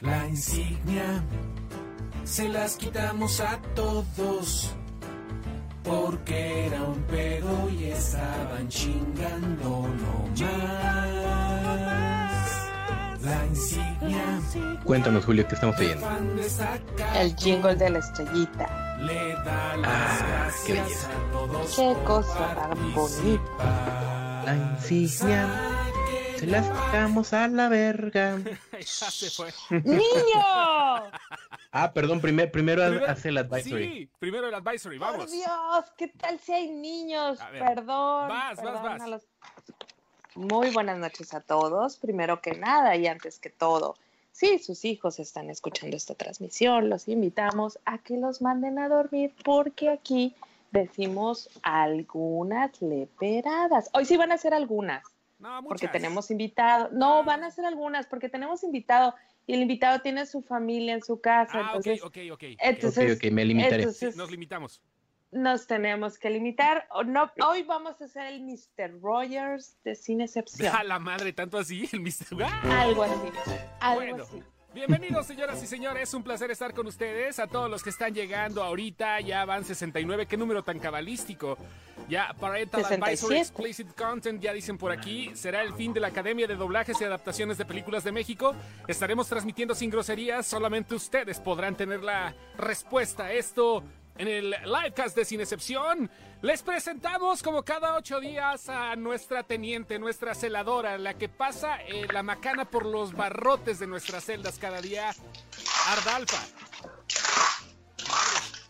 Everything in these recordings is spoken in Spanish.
La insignia se las quitamos a todos porque era un pedo y estaban chingando no más. La insignia. Cuéntanos, Julio, ¿qué estamos oyendo? El jingle de la estrellita. Le da las Ah, qué gracias belleza. a todos Qué cosa tan participar. La insignia se las quitamos a la verga. ya se fue. ¡Niño! Ah, perdón, primer- primero Primero- hace el advisory. Sí, primero el advisory, Por vamos. Dios, ¿qué tal si hay niños? Perdón. vas, perdón vas. los- Muy buenas noches a todos. Primero que nada y antes que todo, si sus hijos están escuchando esta transmisión, los invitamos a que los manden a dormir porque aquí decimos algunas leperadas. Hoy sí van a ser algunas. No, porque tenemos invitado. No, van a ser algunas porque tenemos invitado y el invitado tiene su familia en su casa. Ah, ok, entonces, ok, ok. entonces, Ok, ok, me limitaré. entonces Nos limitamos. nos tenemos que limitar. No, hoy vamos a hacer el Mr. Rogers de sin excepción. A la madre, tanto así, el Mr. ¡Ah! Algo así. Algo Bueno. así. Bienvenidos, señoras y señores. Es un placer estar con ustedes. A todos los que están llegando ahorita, ya van 69. Qué número tan cabalístico. Ya Parental Advisory 67. Explicit Content, ya dicen por aquí. Será el fin de la Academia de Doblajes y Adaptaciones de Películas de México. Estaremos transmitiendo sin groserías. Solamente ustedes podrán tener la respuesta a esto. En el livecast de Sin Excepción, les presentamos como cada ocho días a nuestra teniente, nuestra celadora, la que pasa eh, la macana por los barrotes de nuestras celdas cada día, Ardalfa.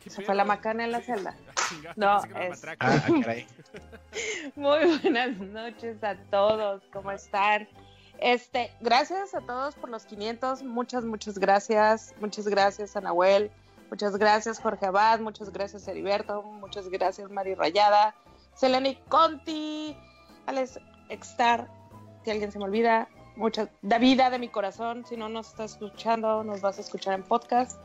¿Qué Se pedo? fue la macana en la celda. Ah, No, es-. Ah, ah. Muy buenas noches a todos. ¿Cómo están? Este, gracias a todos por los 500. Muchas, muchas gracias. Muchas gracias a Nahuel. Muchas gracias Jorge Abad. Muchas gracias Heriberto. Muchas gracias Mari Rayada. Seleni Conti. Alex Extar. Si alguien se me olvida. Muchas. Davida de mi corazón. Si no nos estás escuchando, nos vas a escuchar en podcast.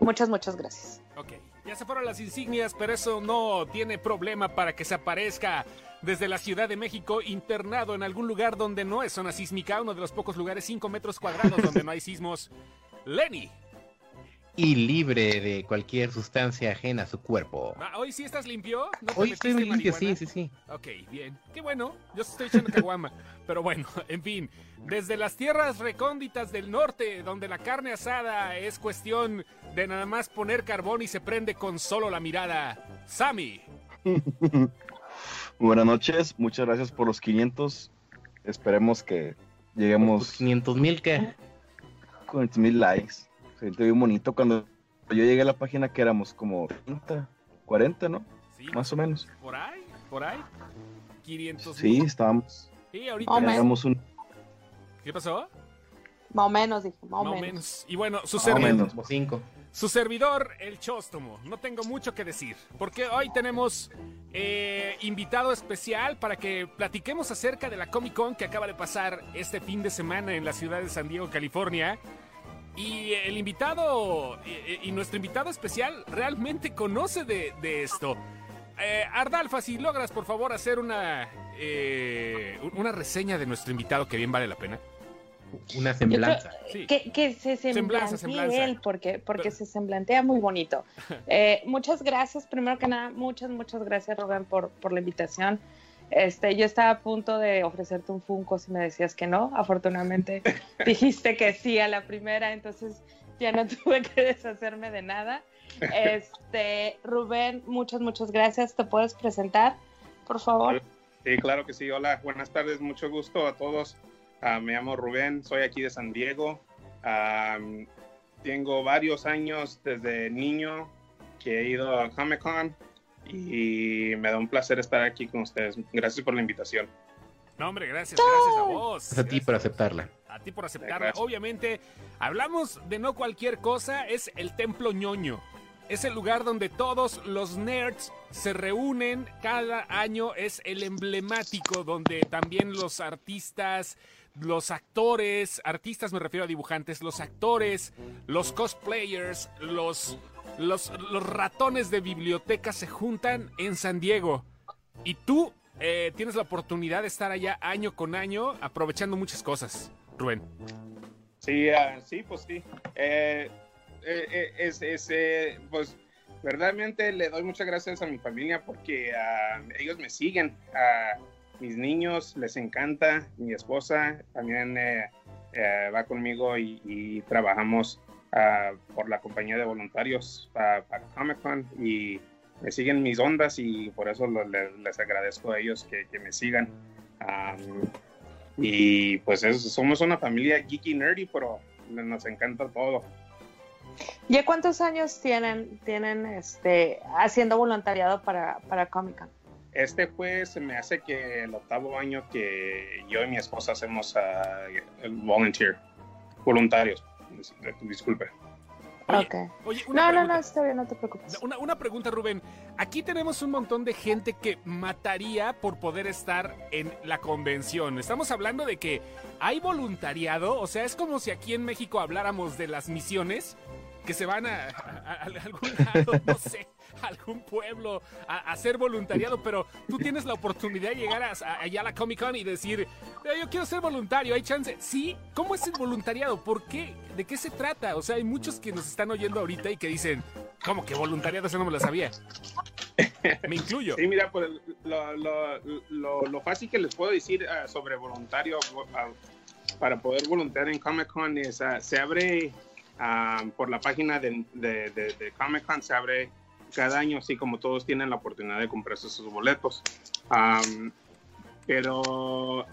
Muchas, muchas gracias. Ok, ya se fueron las insignias, pero eso no tiene problema para que se aparezca desde la Ciudad de México, internado en algún lugar donde no es zona sísmica, uno de los pocos lugares 5 metros cuadrados donde no hay sismos. Lenny, Y libre de cualquier sustancia ajena a su cuerpo. ah, ¿hoy sí estás limpio? ¿No te Hoy estoy metiste limpio, sí, marihuana? sí, sí. Ok, bien. Qué bueno. Yo estoy echando caguama. Pero bueno, en fin. Desde las tierras recónditas del norte, donde la carne asada es cuestión de nada más poner carbón y se prende con solo la mirada. Sammy. Buenas noches, muchas gracias por los 500. Esperemos que lleguemos 500 mil que. con mil likes. Se siente bien bonito cuando yo llegué a la página que éramos como 30, 40, ¿no? Sí, Más o menos. por ahí, por ahí. 500 Sí, estábamos. Y ahorita. Más o menos. Éramos un ¿Qué pasó? Más o menos, dije. Más o menos. menos. Y bueno, su Más o servidor. menos. Como 5. Su servidor, el Chóstomo. No tengo mucho que decir, porque hoy tenemos eh, invitado especial para que platiquemos acerca de la Comic Con que acaba de pasar este fin de semana en la ciudad de San Diego, California. Y el invitado, y, y nuestro invitado especial realmente conoce de, de esto. Eh, Ardalfa, si logras por favor hacer una, eh, una reseña de nuestro invitado que bien vale la pena. Una semblanza. Sí. Que, que se semblanza. él, porque, porque Pero- se semblantea muy bonito. Eh, muchas gracias, primero que nada, muchas, muchas gracias, Rubén, por, por la invitación. Este, yo estaba a punto de ofrecerte un Funko si me decías que no. Afortunadamente dijiste que sí a la primera, entonces ya no tuve que deshacerme de nada. Este, Rubén, muchas, muchas gracias. ¿Te puedes presentar, por favor? Sí, claro que sí. Hola, buenas tardes, mucho gusto a todos. Ah, me llamo Rubén, soy aquí de San Diego. Ah, tengo varios años desde niño que he ido a Comic Con y me da un placer estar aquí con ustedes. Gracias por la invitación. No, hombre, gracias, gracias a vos. Es a ti Gracias. por aceptarla. A ti por aceptarla. Gracias. Obviamente, hablamos de no cualquier cosa, es el templo ñoño. Es el lugar donde todos los nerds se reúnen cada año. Es el emblemático donde también los artistas, los actores, artistas me refiero a dibujantes, los actores, los cosplayers, los, los, ratones de biblioteca se juntan en San Diego. Y tú eh, tienes la oportunidad de estar allá año con año aprovechando muchas cosas, Rubén. Sí, ah, sí, pues sí. Eh, eh, es, es, pues, verdaderamente le doy muchas gracias a mi familia porque ah, ellos me siguen. A mis niños les encanta, mi esposa también eh, eh, va conmigo y, trabajamos ah, por la compañía de voluntarios pa- para Comic Con y me siguen mis ondas y por eso les agradezco a ellos que, me sigan. Am, y pues es- somos una familia geeky nerdy, pero nos encanta todo. ¿Ya cuántos años tienen, tienen este, haciendo voluntariado para, para Comic Con? Este fue, se me hace que el octavo año que yo y mi esposa hacemos el volunteer, voluntarios. Dis- Disculpe. Oye, Ok. oye, una No, no, no, está bien, no te preocupes. Una, una pregunta, Rubén. Aquí tenemos un montón de gente que mataría por poder estar en la convención. Estamos hablando de que hay voluntariado, o sea, es como si aquí en México habláramos de las misiones que se van a, a- a algún lado, no sé, algún pueblo a, hacer voluntariado, pero tú tienes la oportunidad de llegar a- a- allá a la Comic Con y decir, "Eh, yo quiero ser voluntario, hay chance. Sí, ¿cómo es el voluntariado? ¿Por qué? ¿De qué se trata? O sea, hay muchos que nos están oyendo ahorita y que dicen, ¿cómo que voluntariado? Eso no me lo sabía. Me incluyo. Sí, mira, pues lo, fácil que les puedo decir ah, sobre voluntario ah, para poder voluntariar en Comic Con es, ah, se abre por la página de Comic Con, se abre cada año, así como todos tienen la oportunidad de comprarse sus boletos. Pero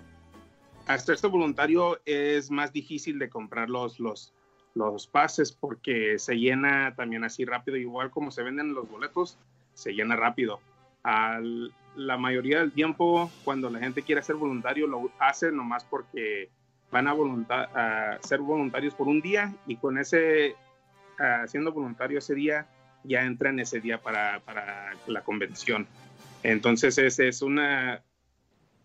hasta este voluntario es más difícil de comprar los, los, los pases porque se llena también así rápido, igual como se venden los boletos, se llena rápido. La mayoría del tiempo, cuando la gente quiere ser voluntario, lo hace nomás porque van a, volunta- a ser voluntarios por un día y con ese, ah, siendo voluntario ese día, ya entran ese día para, para la convención. Entonces es, es una,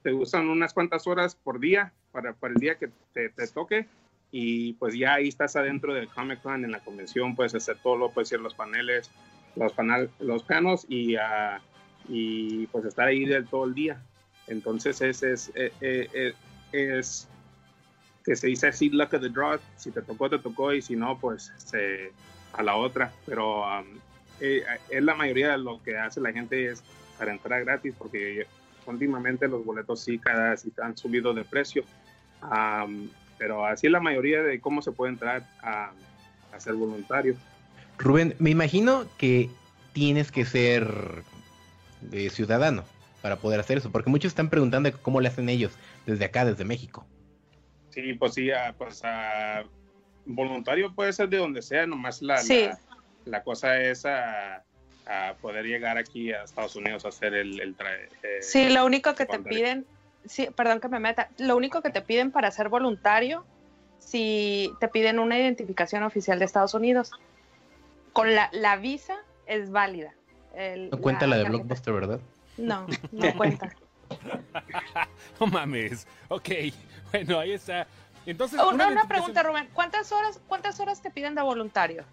te usan unas cuantas horas por día para, para el día que te, te toque y pues ya ahí estás adentro del Comic Con en la convención, puedes hacer todo, lo puedes ir a los paneles, los, panel, los y, ah, y pues estar ahí del todo el día. Entonces es, es, eh, eh, eh, es que se dice así luck of the draw, si te tocó, te tocó y si no, pues se, a la otra. Pero um, eh, es la mayoría de lo que hace la gente es para entrar gratis porque últimamente los boletos sí cada sí han subido de precio. Um, pero así es la mayoría de cómo se puede entrar a, a ser voluntario. Rubén, me imagino que tienes que ser eh, ciudadano para poder hacer eso, porque muchos están preguntando cómo le hacen ellos desde acá, desde México. Sí, pues sí, ah, pues ah, voluntario puede ser de donde sea, nomás la, Sí. la, la cosa es ah, poder llegar aquí a Estados Unidos a hacer el, el tra- eh, Sí, lo único que te piden, sí, perdón que me meta, lo único que te piden para ser voluntario, si te piden una identificación oficial de Estados Unidos, con la, la visa es válida. El- No cuenta la de tarjeta. Blockbuster, ¿verdad? No, no cuenta. No mames. Ok, bueno, ahí está. Entonces, Oh, Una, una identificación- pregunta, Rubén, ¿cuántas horas, cuántas horas te piden de voluntario?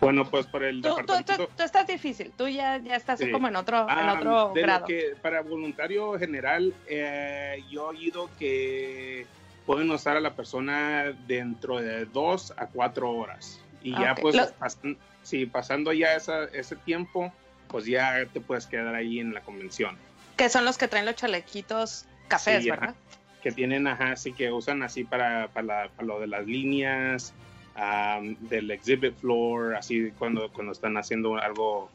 Bueno, pues por el Tú, tú, tú- departamento. tú estás difícil, tú ya, ya estás Sí. como en otro, en Ah, otro de lo grado. que para voluntario general, eh, yo he oído que pueden usar a la persona dentro de dos a cuatro horas. Y ya pues, Lo- pasan- sí, pasando ya esa- ese tiempo, pues ya te puedes quedar ahí en la convención. Que son los que traen los chalequitos cafés, Sí, ajá. ¿verdad? que tienen, ajá, sí que usan así para, para, la- para lo de las líneas, am, del exhibit floor, así cuando, cuando están haciendo algo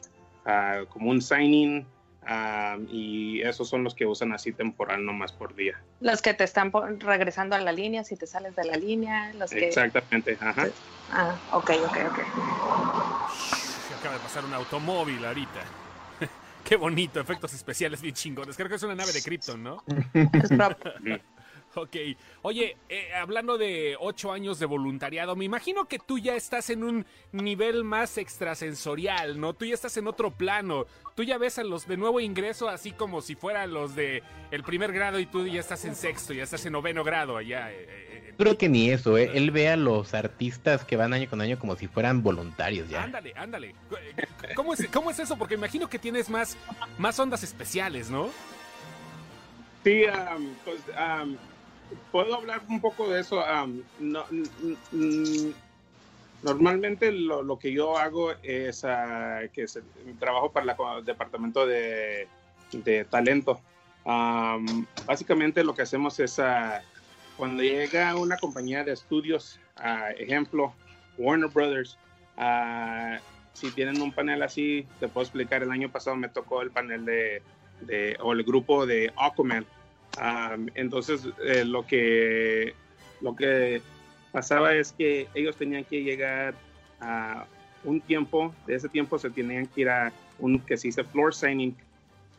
ah, como un signing, am, y esos son los que usan así temporal nomás por día. Los que te están regresando a la línea, si te sales de la línea, los que... Exactamente, ajá. Ah, ok, ok, ok. Se acaba de pasar un automóvil ahorita. Qué bonito, efectos especiales bien chingones. Creo que es una nave de Krypton, ¿no? Ok. Oye, eh, hablando de ocho años de voluntariado, me imagino que tú ya estás en un nivel más extrasensorial, ¿no? Tú ya estás en otro plano. Tú ya ves a los de nuevo ingreso así como si fueran los de el primer grado y tú ya estás en sexto, ya estás en noveno grado allá. eh, eh, Creo que ni eso, ¿eh? Él ve a los artistas que van año con año como si fueran voluntarios ya. Ándale, ándale. ¿Cómo es, ¿Cómo es eso? Porque imagino que tienes más, más ondas especiales, ¿no? Sí, am, pues am, puedo hablar un poco de eso. am, no, n- normalmente lo, lo que yo hago es ah, que trabajo para la el departamento de, de talento. Am, básicamente lo que hacemos es ah, cuando llega una compañía de estudios, ah, ejemplo, Warner Brothers, si tienen un panel así, te puedo explicar, el año pasado me tocó el panel de, de o el grupo de Aquaman. Am, entonces, eh, lo que lo que pasaba es que ellos tenían que llegar a un tiempo, de ese tiempo se tenían que ir a un que se dice floor signing.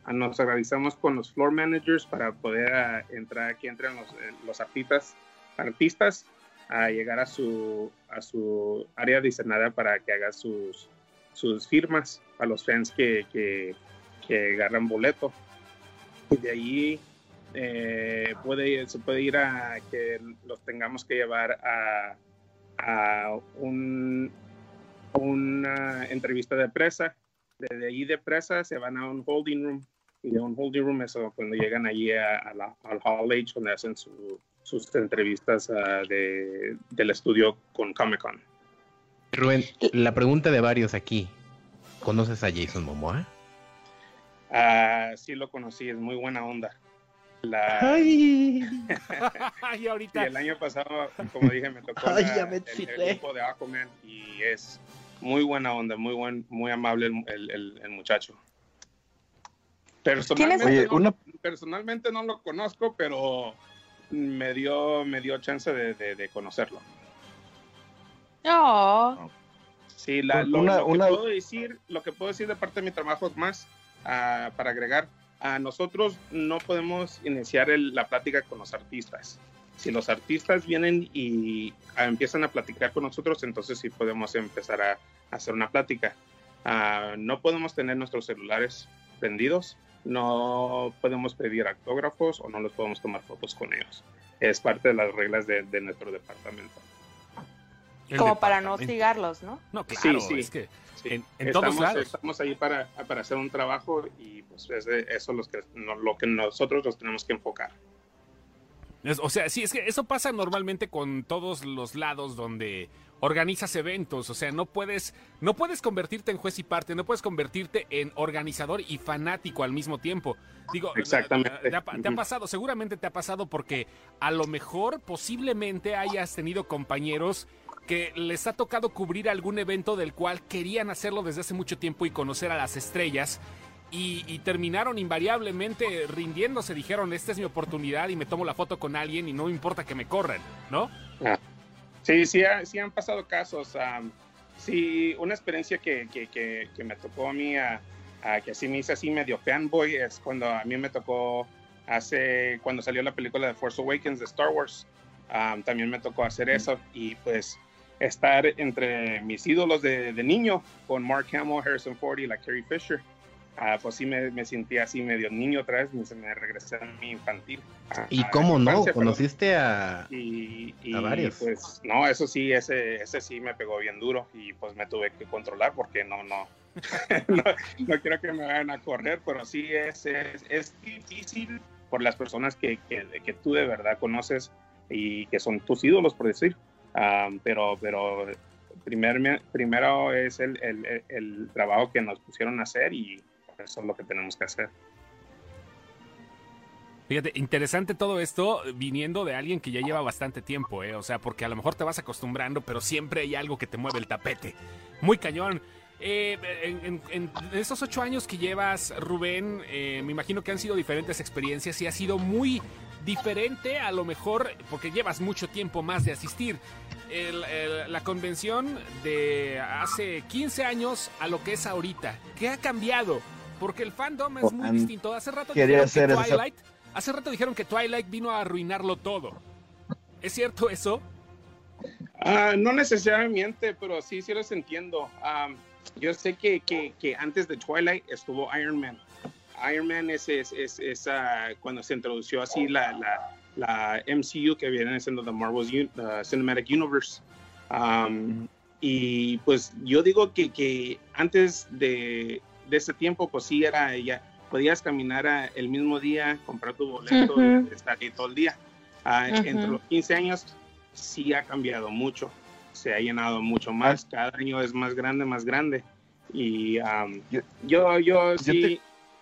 Ah, Nos organizamos con los floor managers para poder ah, entrar, que entren los, eh, los artistas, artistas a llegar a su, a su área diseñada para que haga sus, sus firmas a los fans que, que, que agarran boleto. Y de ahí eh, puede, se puede ir a que los tengamos que llevar a, a un, una entrevista de presa. Desde ahí de presa se van a un holding room. Y de un holding room es cuando llegan allí a, a la, al Hall H, donde hacen su- sus entrevistas ah, de, del estudio con Comic Con. Rubén, la pregunta de varios aquí. ¿Conoces a Jason Momoa? Ah, sí lo conocí, es muy buena onda. La, Ay. y ahorita, el año pasado, como dije, me tocó Ay, la- ya me el, el grupo de Aquaman y es muy buena onda, muy buen, muy amable el, el- el- el muchacho. Personalmente, Oye, no, una, personalmente no lo conozco, pero me dio, me dio chance de, de- de conocerlo. No. Sí, la- lo, una- lo que una- puedo decir, lo que puedo decir de parte de mi trabajo es más ah, para agregar. A nosotros no podemos iniciar el- la plática con los artistas. Si los artistas vienen y ah, empiezan a platicar con nosotros, entonces sí podemos empezar a, hacer una plática. Ah, no podemos tener nuestros celulares prendidos, no podemos pedir autógrafos o no los podemos tomar fotos con ellos. Es parte de las reglas de nuestro departamento. Como para no hostigarlos, ¿no? No, claro, Sí, sí. es que Sí, En- en todos estamos, lados. estamos ahí para, para hacer un trabajo y pues es de- eso los que, no- lo que nosotros nos tenemos que enfocar. Es- o sea, sí, es que eso pasa normalmente con todos los lados donde organizas eventos, o sea, no puedes no puedes convertirte en juez y parte, no puedes convertirte en organizador y fanático al mismo tiempo. Digo, Exactamente. Te ha, te ha pasado, seguramente te ha pasado porque a lo mejor posiblemente hayas tenido compañeros que les ha tocado cubrir algún evento del cual querían hacerlo desde hace mucho tiempo y conocer a las estrellas y, y terminaron invariablemente rindiéndose. Dijeron, esta es mi oportunidad y me tomo la foto con alguien y no importa que me corran, ¿no? Sí, sí, ha- sí han pasado casos. am, sí, una experiencia que, que, que, que me tocó a mí, a, a que así me hice así medio fanboy, es cuando a mí me tocó hace, cuando salió la película de Force Awakens de Star Wars, am, también me tocó hacer eso y pues estar entre mis ídolos de, de niño con Mark Hamill, Harrison Ford y la Carrie Fisher. ah, pues sí me, me sentí así medio niño otra vez, me, me regresé a mi infantil. a- ¿Y a cómo mi no? ¿Conociste a...? Y, y, A varios. pues no, eso sí, ese, ese sí me pegó bien duro y pues me tuve que controlar porque no, no, no, no quiero que me vayan a correr, pero sí es, es, es difícil por las personas que, que, que tú de verdad conoces y que son tus ídolos, por decir. Ah, pero, pero primer, primero es el, el, trabajo que nos pusieron a hacer y eso es lo que tenemos que hacer. Fíjate, interesante todo esto viniendo de alguien que ya lleva bastante tiempo, ¿eh? O sea, porque a lo mejor te vas acostumbrando, pero siempre hay algo que te mueve el tapete. Muy cañón. Eh, en, en- en esos ocho años que llevas, Rubén, eh, me imagino que han sido diferentes experiencias y ha sido muy diferente a lo mejor, porque llevas mucho tiempo más de asistir. El- el- la convención de hace 15 años a lo que es ahorita. ¿Qué ha cambiado? Porque el fandom es muy distinto. Hace rato dijeron que Twilight, hace rato dijeron que Twilight vino a arruinarlo todo. ¿Es cierto eso? Ah, no necesariamente, pero sí, sí los entiendo. Am, yo sé que, que, que antes de Twilight estuvo Iron Man. Iron Man es, es, es, es, ah, cuando se introdució así la, la, la MCU que viene siendo The Un- uh, Cinematic Universe. Am, Y pues yo digo que, que antes de, de ese tiempo, pues sí era ya, podías caminar a- el mismo día, comprar tu boleto Ujú. y estar ahí todo el día. Ah. Entre los 15 años sí ha cambiado mucho, se ha llenado mucho más, cada año es más grande, más grande. Y Yo- yo, yo, yo sí,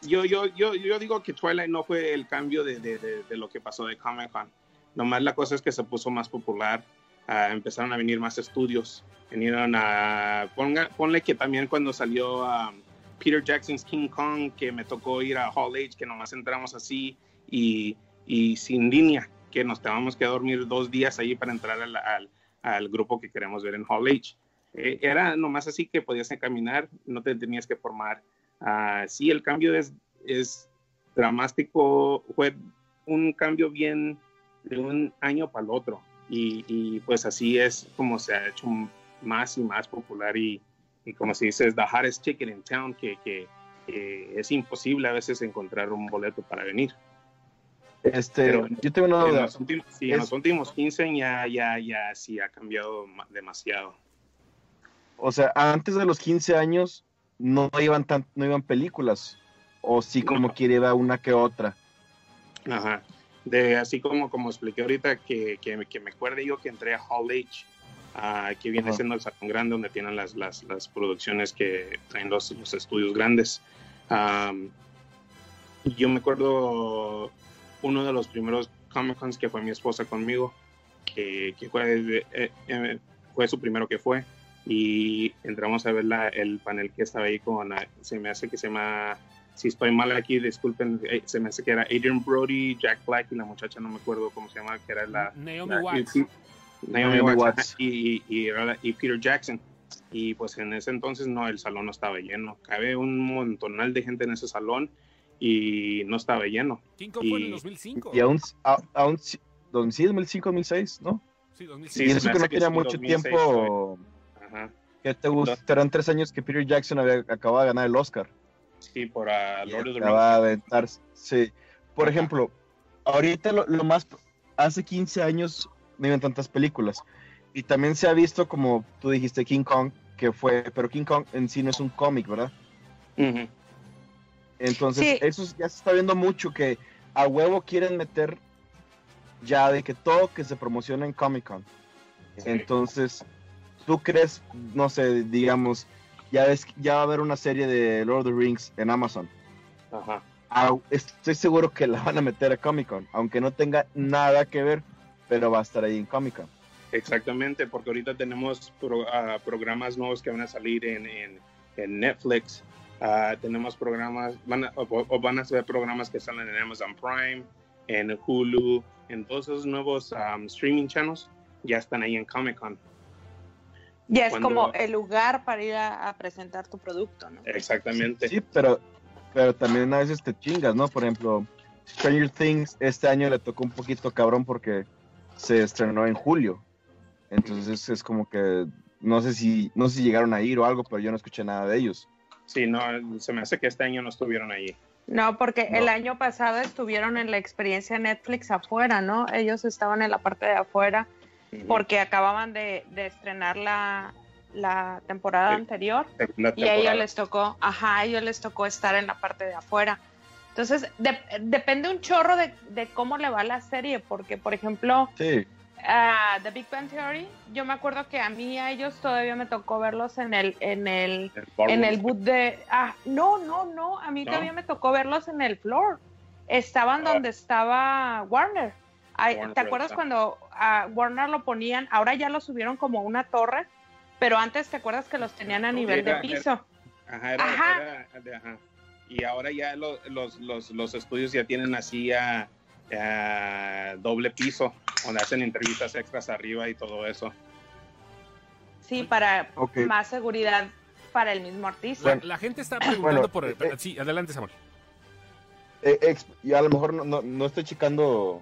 yo, yo, yo, yo digo que Twilight no fue el cambio de, lo que pasó de Comic Con. Nomás la cosa es que se puso más popular, empezaron a venir más estudios, vinieron a, ponga- ponle que también cuando salió am, Peter Jackson's King Kong, que me tocó ir a Hall H, que nomás entramos así y, sin línea, que nos teníamos que dormir dos días ahí para entrar al grupo que queremos ver en Hall H. Eh, era nomás así que podías caminar, no te tenías que formar. Ah, sí, el cambio es, es dramático, fue un cambio bien de un año para el otro. Y, y, pues así es como se ha hecho más y más popular y, y como se dice, es the hottest ticket in town, que, que- que es imposible a veces encontrar un boleto para venir. Este, Pero- yo tengo una En duda. los, últimos, sí, en los últimos 15 ya, ya, ya sí ha cambiado ma- demasiado. O sea, antes de los 15 años no iban tan, no iban películas. O sí, como No. quiere, iba una que otra. Ajá. De, así como, como expliqué ahorita, que, que, que me acuerde yo que entré a Hall H, ah, que viene Ajá. siendo el salón grande donde tienen las, las, las producciones que traen los, los estudios grandes. Am, yo me acuerdo uno de los primeros Comic Cons que fue mi esposa conmigo, que, que fue, eh, eh, fue su primero que fue, y entramos a ver la- el panel que estaba ahí con, se me hace que se llama si estoy mal aquí, disculpen, eh, se me hace que era Adrian Brody, Jack Black y la muchacha, no me acuerdo cómo se llama, que era la... Naomi la- Watts. y- Naomi Naomi Watts, y, y, Peter Jackson. Y pues en ese entonces no, el salón no estaba lleno. Cabe un montonal de gente en ese salón y no estaba lleno. King Kong fue en el y- 2005. Y aún, a- aún sí, 2005, 2006, ¿no? Sí, 2005. Sí, y eso que no tenía mucho 2006 tiempo. Ajá. ¿Qué te gusta? Eran tres años que Peter Jackson había acabado de ganar el Oscar. Sí, por ah, Y Lord of the acaba Rings. Sí. Por Ajá. ejemplo, ahorita lo, lo más. Hace 15 años no iban tantas películas. Y también se ha visto, como tú dijiste, King Kong, que fue. Pero King Kong en sí no es un cómic, ¿verdad? Entonces, Sí. eso ya se está viendo mucho que a huevo quieren meter ya de que todo que se promociona en Comic Con. Entonces, ¿tú crees, no sé, digamos, ya ves, ya va a haber una serie de Lord of the Rings en Amazon? Ajá. Ah, estoy seguro que la van a meter a Comic Con, aunque no tenga nada que ver, pero va a estar ahí en Comic Con. Exactamente, porque ahorita tenemos pro- ah, programas nuevos que van a salir en, en- en Netflix. Ah, tenemos programas, van a, o, o van a ser programas que salen en Amazon Prime, en Hulu, en todos esos nuevos um, streaming channels, ya están ahí en Comic Con. Ya es Cuando- como el lugar para ir a, a presentar tu producto, ¿no? Exactamente. Sí, pero, pero también a veces te chingas, ¿no? Por ejemplo, Stranger Things este año le tocó un poquito cabrón porque se estrenó en julio. Entonces es como que no sé si no sé si llegaron a ir o algo, pero yo no escuché nada de ellos. Sí, no, se me hace que este año no estuvieron ahí. No, porque No. el año pasado estuvieron en la experiencia Netflix afuera, ¿no? Ellos estaban en la parte de afuera porque acababan de, de estrenar la, la temporada Sí. anterior y a ellos les tocó, ajá, a ellos les tocó estar en la parte de afuera. Entonces, de- depende un chorro de, de cómo le va la serie, porque, por ejemplo, Sí, a The Big Bang Theory, yo me acuerdo que a mí, a ellos todavía me tocó verlos en el, en el, en el boot de, ah, no, no, no, a mí ¿No? todavía me tocó verlos en el floor. Estaban Ah. donde estaba Warner. Ay, ¿Te acuerdas Bros. cuando a Warner lo ponían? Ahora ya lo subieron como una torre, pero antes te acuerdas que los tenían a nivel de Era- piso. Ajá, era- Ajá. era de- ajá. Y ahora ya lo- los, los, los estudios ya tienen así a, a doble piso, donde hacen entrevistas extras arriba y todo eso. Sí, para más seguridad para el mismo artista. La, Bueno, la gente está preguntando bueno, por... eh, pero- sí, adelante, Samuel. Eh, y a lo mejor no, no, no estoy checando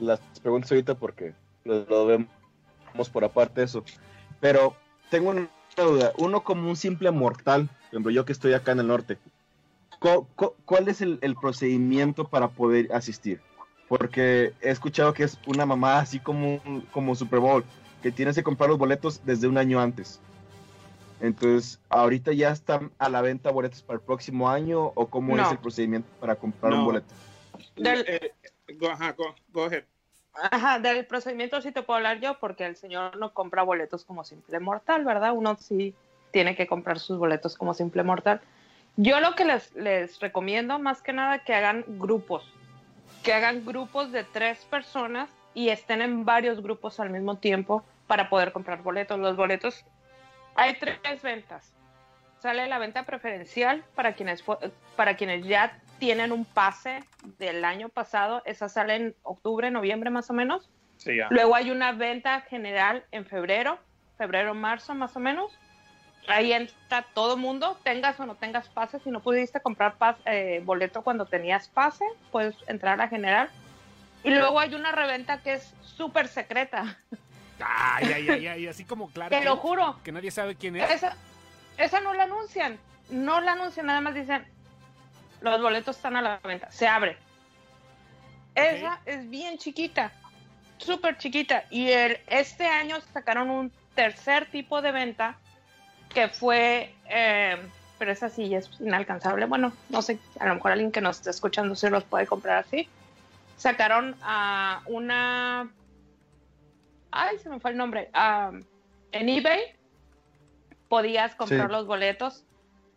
las preguntas ahorita porque lo, lo vemos por aparte eso. Pero tengo una duda. Uno como un simple mortal, por ejemplo, yo que estoy acá en el norte, ¿cu- cu- ¿cuál es el, el procedimiento para poder asistir? Porque he escuchado que es una mamá así como, como Super Bowl, que tienes que comprar los boletos desde un año antes. Entonces, ¿ahorita ya están a la venta boletos para el próximo año o cómo No. es el procedimiento para comprar No. un boleto? Del- Eh, go, ajá, go, go ahead. Del procedimiento sí te puedo hablar yo porque el señor no compra boletos como simple mortal, ¿verdad? Uno sí tiene que comprar sus boletos como simple mortal. Yo lo que les, les recomiendo más que nada que hagan grupos, que hagan grupos de tres personas y estén en varios grupos al mismo tiempo para poder comprar boletos. Los boletos, hay tres ventas. Sale la venta preferencial para quienes, para quienes tienen un pase del año pasado. Esa sale en octubre, noviembre más o menos. Sí, ya. Luego hay una venta general en febrero, febrero, marzo más o menos. Ahí entra todo mundo, tengas o no tengas pase. Si no pudiste comprar eh, boleto cuando tenías pase, puedes entrar a general. Y luego hay una reventa que es súper secreta. Ay, ay, ay, ay, así como claro. Te lo juro. Que nadie sabe quién es. Esa, esa no la anuncian. No la anuncian, nada más dicen, los boletos están a la venta. Se abre. Esa es bien chiquita, súper chiquita. Y el, este año sacaron un tercer tipo de venta que fue, eh, pero esa sí es inalcanzable. Bueno, no sé, a lo mejor alguien que nos está escuchando se los puede comprar así. Sacaron a una... Ay, se me fue el nombre. ah, en eBay podías comprar Sí. los boletos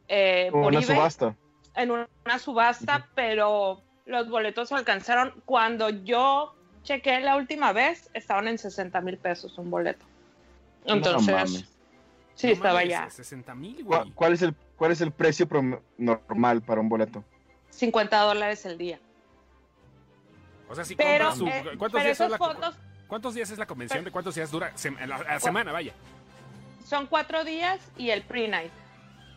eh, por Una eBay subasta. En una, subasta, pero los boletos se alcanzaron. Cuando yo chequé la última vez, estaban en 60 mil pesos un boleto. Entonces, No sí, No estaba mames, ya 60 mil, ¿Cuál, güey. cuál es el, ¿Cuál es el precio normal para un boleto? 50 dólares el día. O sea, si Pero, compras su- eh, ¿cuántos, pero días es esas la, fotos ¿Cuántos días es la convención? ¿De cuántos días dura? Sem- la, la semana, vaya. son cuatro días y el pre-night,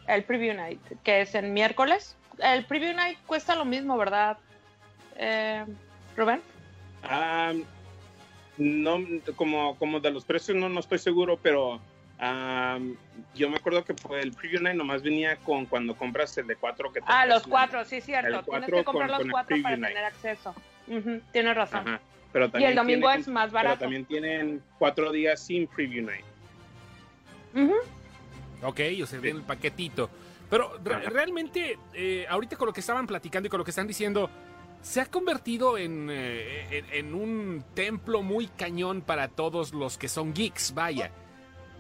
el preview night, que es el miércoles. El preview night cuesta lo mismo, ¿verdad, eh, Rubén? Ah, no, como, como de los precios no, no estoy seguro, pero yo me acuerdo que por el preview night nomás venía con cuando compras el de cuatro que Ah, los cuatro, sí, cierto. el Tienes que comprar con- los cuatro para night. tener acceso. Tienes razón. Ajá. Pero Y también el domingo tienen- es más Pero barato. también tienen cuatro días sin preview night. Ujú. Ok, o sea, viene el paquetito. Pero re- realmente, eh, ahorita con lo que estaban platicando y con lo que están diciendo, se ha convertido en, eh, en, en un templo muy cañón para todos los que son geeks, vaya.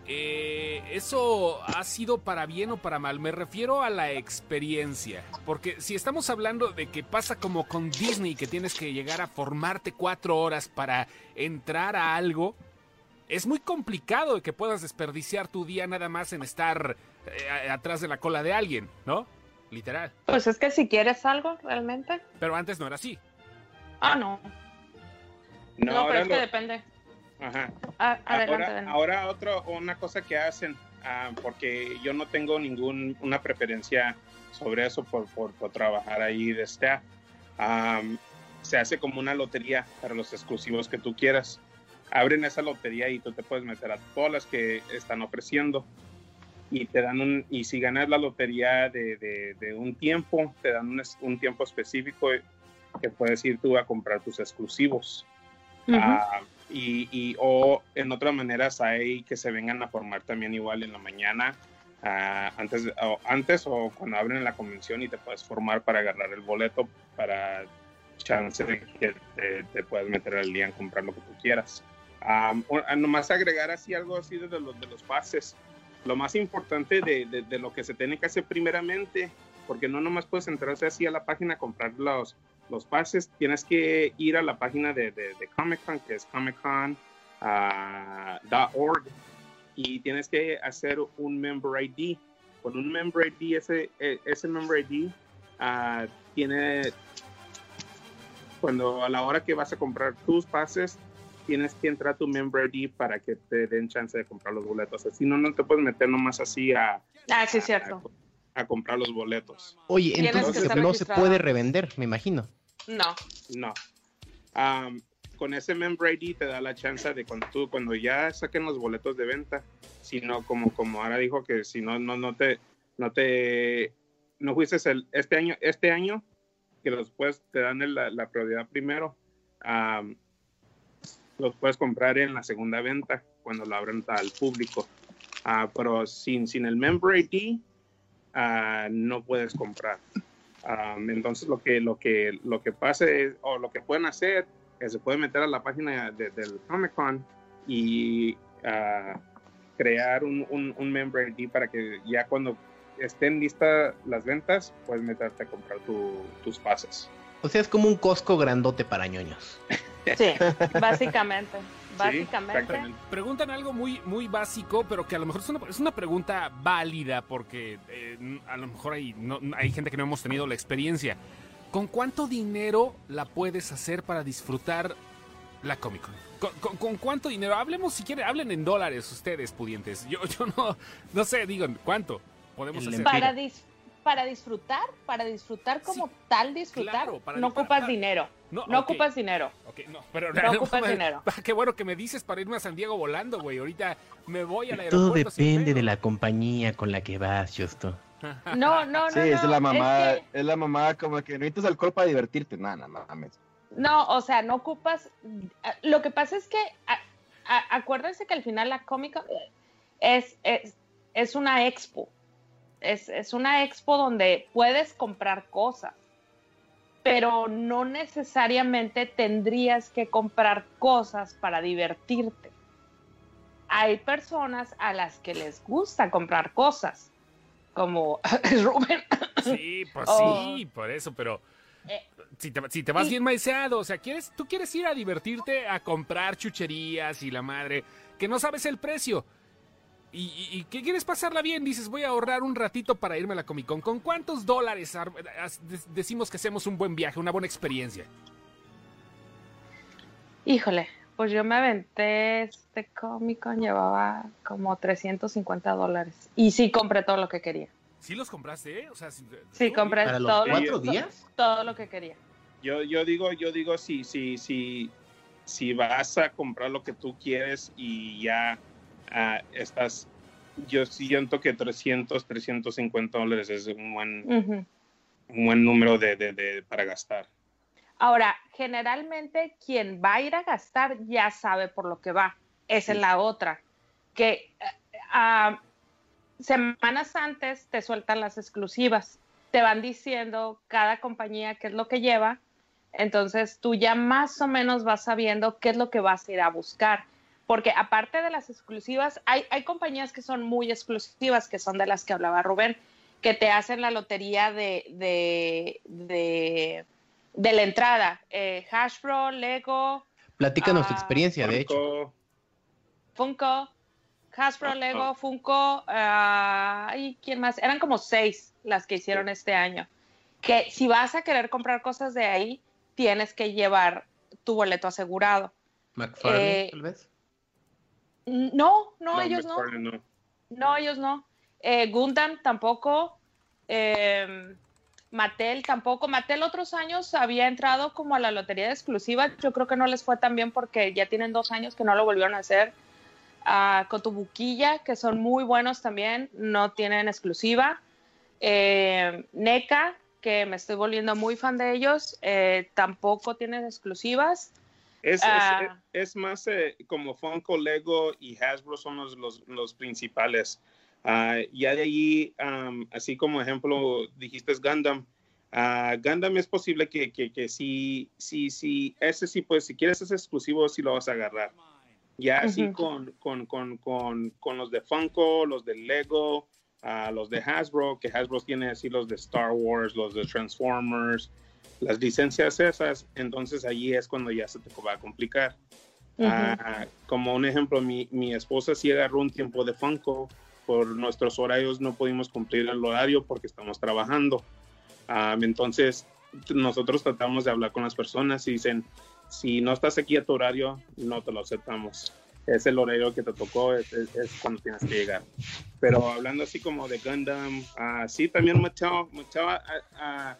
Eh, ¿Eso ha sido para bien o para mal? Me refiero a la experiencia. Porque si estamos hablando de que pasa como con Disney, que tienes que llegar a formarte cuatro horas para entrar a algo, es muy complicado que puedas desperdiciar tu día nada más en estar eh, atrás de la cola de alguien, ¿no? Literal. Pues es que si quieres algo, realmente. Pero antes no era así. Ah, no. No, pero es que lo- depende. ajá. Ah, adelante, ahora, adelante. ahora otro, una cosa que hacen, ah, porque yo no tengo ningún una preferencia sobre eso por, por, por trabajar ahí de staff. Am, se hace como una lotería para los exclusivos que tú quieras. Abren esa lotería y tú te puedes meter a todas las que están ofreciendo. Y te dan un, y si ganas la lotería de, de- de un tiempo, te dan un, un tiempo específico que puedes ir tú a comprar tus exclusivos. Ah, y, y- o en otras maneras hay que se vengan a formar también igual en la mañana ah, antes, o antes o cuando abren la convención y te puedes formar para agarrar el boleto para chance de que te, te puedas meter al día en comprar lo que tú quieras. Ah, ah, nomás agregar así algo así de los, de los pases. Lo más importante de, de- de lo que se tiene que hacer primeramente, porque no nomás puedes entrarse así a la página a comprar los, los pases, tienes que ir a la página de, de, de Comic Con, que es comiccon.org, y tienes que hacer un member ID. Con un member ID, ese, eh, ese member ID ah, tiene, cuando a la hora que vas a comprar tus pases, tienes que entrar a tu member ID para que te den chance de comprar los boletos. Así no, no te puedes meter nomás así a, Ah, sí, cierto. a, a comprar los boletos. Oye, entonces no se puede revender, me imagino. No. No. Am, con ese member ID te da la chance de cuando tú, cuando ya saquen los boletos de venta, si no, como, como ahora dijo que si no, no, no te, no te, no fuiste el, este año, este año, que los puedes, te dan el- la, la prioridad primero, am, los puedes comprar en la segunda venta cuando lo abren al público. Ah, pero sin, sin el member ID, ah, no puedes comprar. Um, entonces lo que, lo que, lo que pasa es, o lo que pueden hacer que se puede meter a la página de- del Comic Con y ah, crear un, un, un member ID para que ya cuando estén listas las ventas, puedes meterte a comprar tu- tus pases. O sea, es como un Costco grandote para ñoños. Sí, básicamente. Básicamente. Preguntan algo muy, muy básico, pero que a lo mejor es una, es una pregunta válida porque eh, a lo mejor hay, no- hay gente que no hemos tenido la experiencia. ¿Con cuánto dinero la puedes hacer para disfrutar la Comic Con? ¿Con, con- con cuánto dinero? Hablemos si quieren, hablen en dólares ustedes, pudientes. Yo, yo no, no sé, digan, ¿cuánto podemos El hacer? para, dis- para disfrutar, para disfrutar como tal disfrutar, claro, para no ocupas dinero. No, ocupas dinero. Ok, no, pero No ocupas me- dinero. Qué bueno que me dices para irme a San Diego volando, güey. Ahorita me voy al Todo aeropuerto. sin depende de la compañía con la que vas, Justo. No, no, no. Sí, no, es la mamá, es que- es la mamá como que necesitas alcohol para divertirte. Nada, no mames. No, o sea, no ocupas. Lo que pasa es que a- a- acuérdense que al final la cómica es, es, es una expo. Es, es una expo donde puedes comprar cosas, pero no necesariamente tendrías que comprar cosas para divertirte. Hay personas a las que les gusta comprar cosas, como Rubén. Sí, pues Oh. sí, por eso, pero Eh, si te, si te vas bien maiseado, o sea, quieres, tú quieres ir a divertirte, a comprar chucherías y la madre, que no sabes el precio. Y, y- que quieres pasarla bien, dices, voy a ahorrar un ratito para irme a la Comic Con. ¿Con cuántos dólares decimos que hacemos un buen viaje, una buena experiencia? Híjole, pues yo me aventé este Comic Con, llevaba como 350 dólares. Y sí compré todo lo que quería. ¿Sí los compraste, eh? O sea, sí, Sí, compré ¿Para los todo, cuatro lo, días? todo lo que quería. Yo, yo digo, yo digo, si, si, si, si vas a comprar lo que tú quieres y ya ah, estás, yo siento que 300, 350 dólares es un buen, Ujú. un buen número de, de- de- para gastar. Ahora, generalmente quien va a ir a gastar ya sabe por lo que va. Esa es la otra. Que ah, semanas antes te sueltan las exclusivas. Te van diciendo cada compañía qué es lo que lleva. Entonces tú ya más o menos vas sabiendo qué es lo que vas a ir a buscar. Porque aparte de las exclusivas, hay, hay compañías que son muy exclusivas, que son de las que hablaba Rubén, que te hacen la lotería de, de, de, de la entrada. Eh, Hasbro, Lego, Platícanos tu Ah, experiencia, de hecho. Funko, Funko, Hasbro, Lego. Funko, ah, ¿y quién más? Eran como seis las que hicieron este año. Que si vas a querer comprar cosas de ahí, tienes que llevar tu boleto asegurado. McFarlane, eh, tal vez. No, no, ellos no. No. No, ellos no. Eh, Gundam tampoco. Eh, Mattel tampoco. Mattel otros años había entrado como a la lotería de exclusiva. Yo creo que no les fue tan bien porque ya tienen dos años que no lo volvieron a hacer. Ah, Cotobuquilla, que son muy buenos también, no tienen exclusiva. Eh, NECA, que me estoy volviendo muy fan de ellos, eh, tampoco tienen exclusivas. Es, es- Ah. es más eh, como Funko, Lego y Hasbro son los, los, los principales. Ya de am, así como ejemplo dijiste es Gundam. Ah, Gundam es posible que, que, que sí, sí, sí, ese sí, pues si quieres ese exclusivo, sí lo vas a agarrar. Ya así con, con, con, con, con los de Funko, los de Lego, ah, los de Hasbro, que Hasbro tiene así los de Star Wars, los de Transformers, las licencias esas, entonces allí es cuando ya se te va a complicar. Ah, como un ejemplo, mi, mi esposa sí agarró un tiempo de Funko, por nuestros horarios no pudimos cumplir el horario porque estamos trabajando. Ah, entonces nosotros tratamos de hablar con las personas y dicen, si no estás aquí a tu horario, no te lo aceptamos. Es el horario que te tocó, es, es- es cuando tienes que llegar. Pero hablando así como de Gundam, ah, sí, también ah, ah,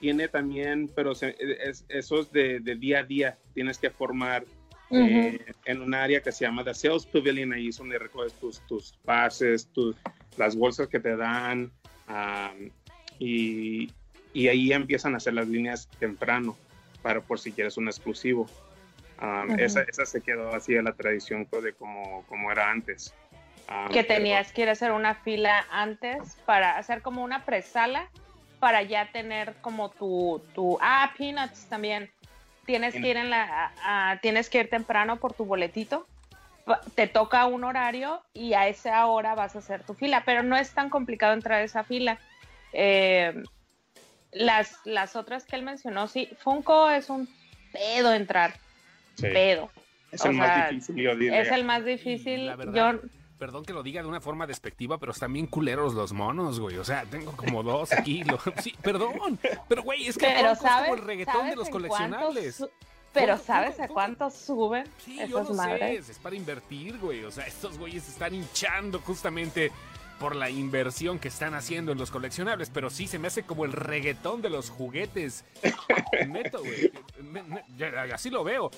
tiene también, pero se- es, esos de, de día a día, tienes que formar Ujú. eh, en un área que se llama The Sales Pavilion, ahí es donde recoges tus, tus pases, tus, las bolsas que te dan, am, y, y ahí empiezan a hacer las líneas temprano, para por si quieres un exclusivo. Ujú. esa, esa se quedó así a la tradición pues, de como, como era antes. Am, que pero- tenías que ir a hacer una fila antes para hacer como una presala para ya tener como tu, tu ah, Peanuts también. tienes que ir en la, a- a- tienes que ir temprano por tu boletito. Te toca un horario y a esa hora vas a hacer tu fila, pero no es tan complicado entrar a esa fila. Eh, las, las otras que él mencionó, sí, Funko es un pedo entrar, Sí, pedo. es o el más difícil, yo diría. Es el más difícil. La verdad, Yo, Perdón que lo diga de una forma despectiva, pero están bien culeros los monos, güey. O sea, tengo como dos aquí. lo- Sí, perdón. Pero, güey, es que pero Funko es sabes, como el reggaetón ¿sabes de los coleccionables. pero ¿sabes a Funko. cuántos suben Sí, yo esas lo madres? sé, es para invertir, güey. O sea, estos güeyes están hinchando justamente por la inversión que están haciendo en los coleccionables, pero sí se me hace como el reggaetón de los juguetes. Neto, güey. Así lo veo.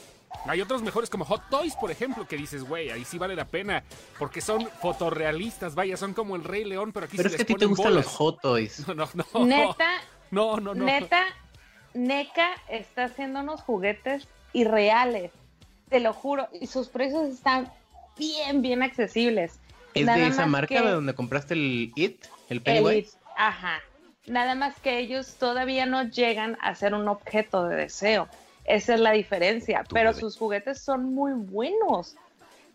Hay otros mejores como Hot Toys, por ejemplo, que dices, güey, ahí sí vale la pena, porque son fotorrealistas, vaya, son como el Rey León, pero aquí Pero se es que a les ti te gustan los. Hot Toys. No, no, no. Neta, No, no, no. Neta, NECA está haciendo unos juguetes irreales, te lo juro, y sus precios están bien, bien accesibles. ¿Es Nada de esa marca que de donde compraste el It? ¿El el- Pennywise? ajá. Nada más que ellos todavía no llegan a ser un objeto de deseo. Esa es la diferencia. Pero bebé. sus juguetes son muy buenos.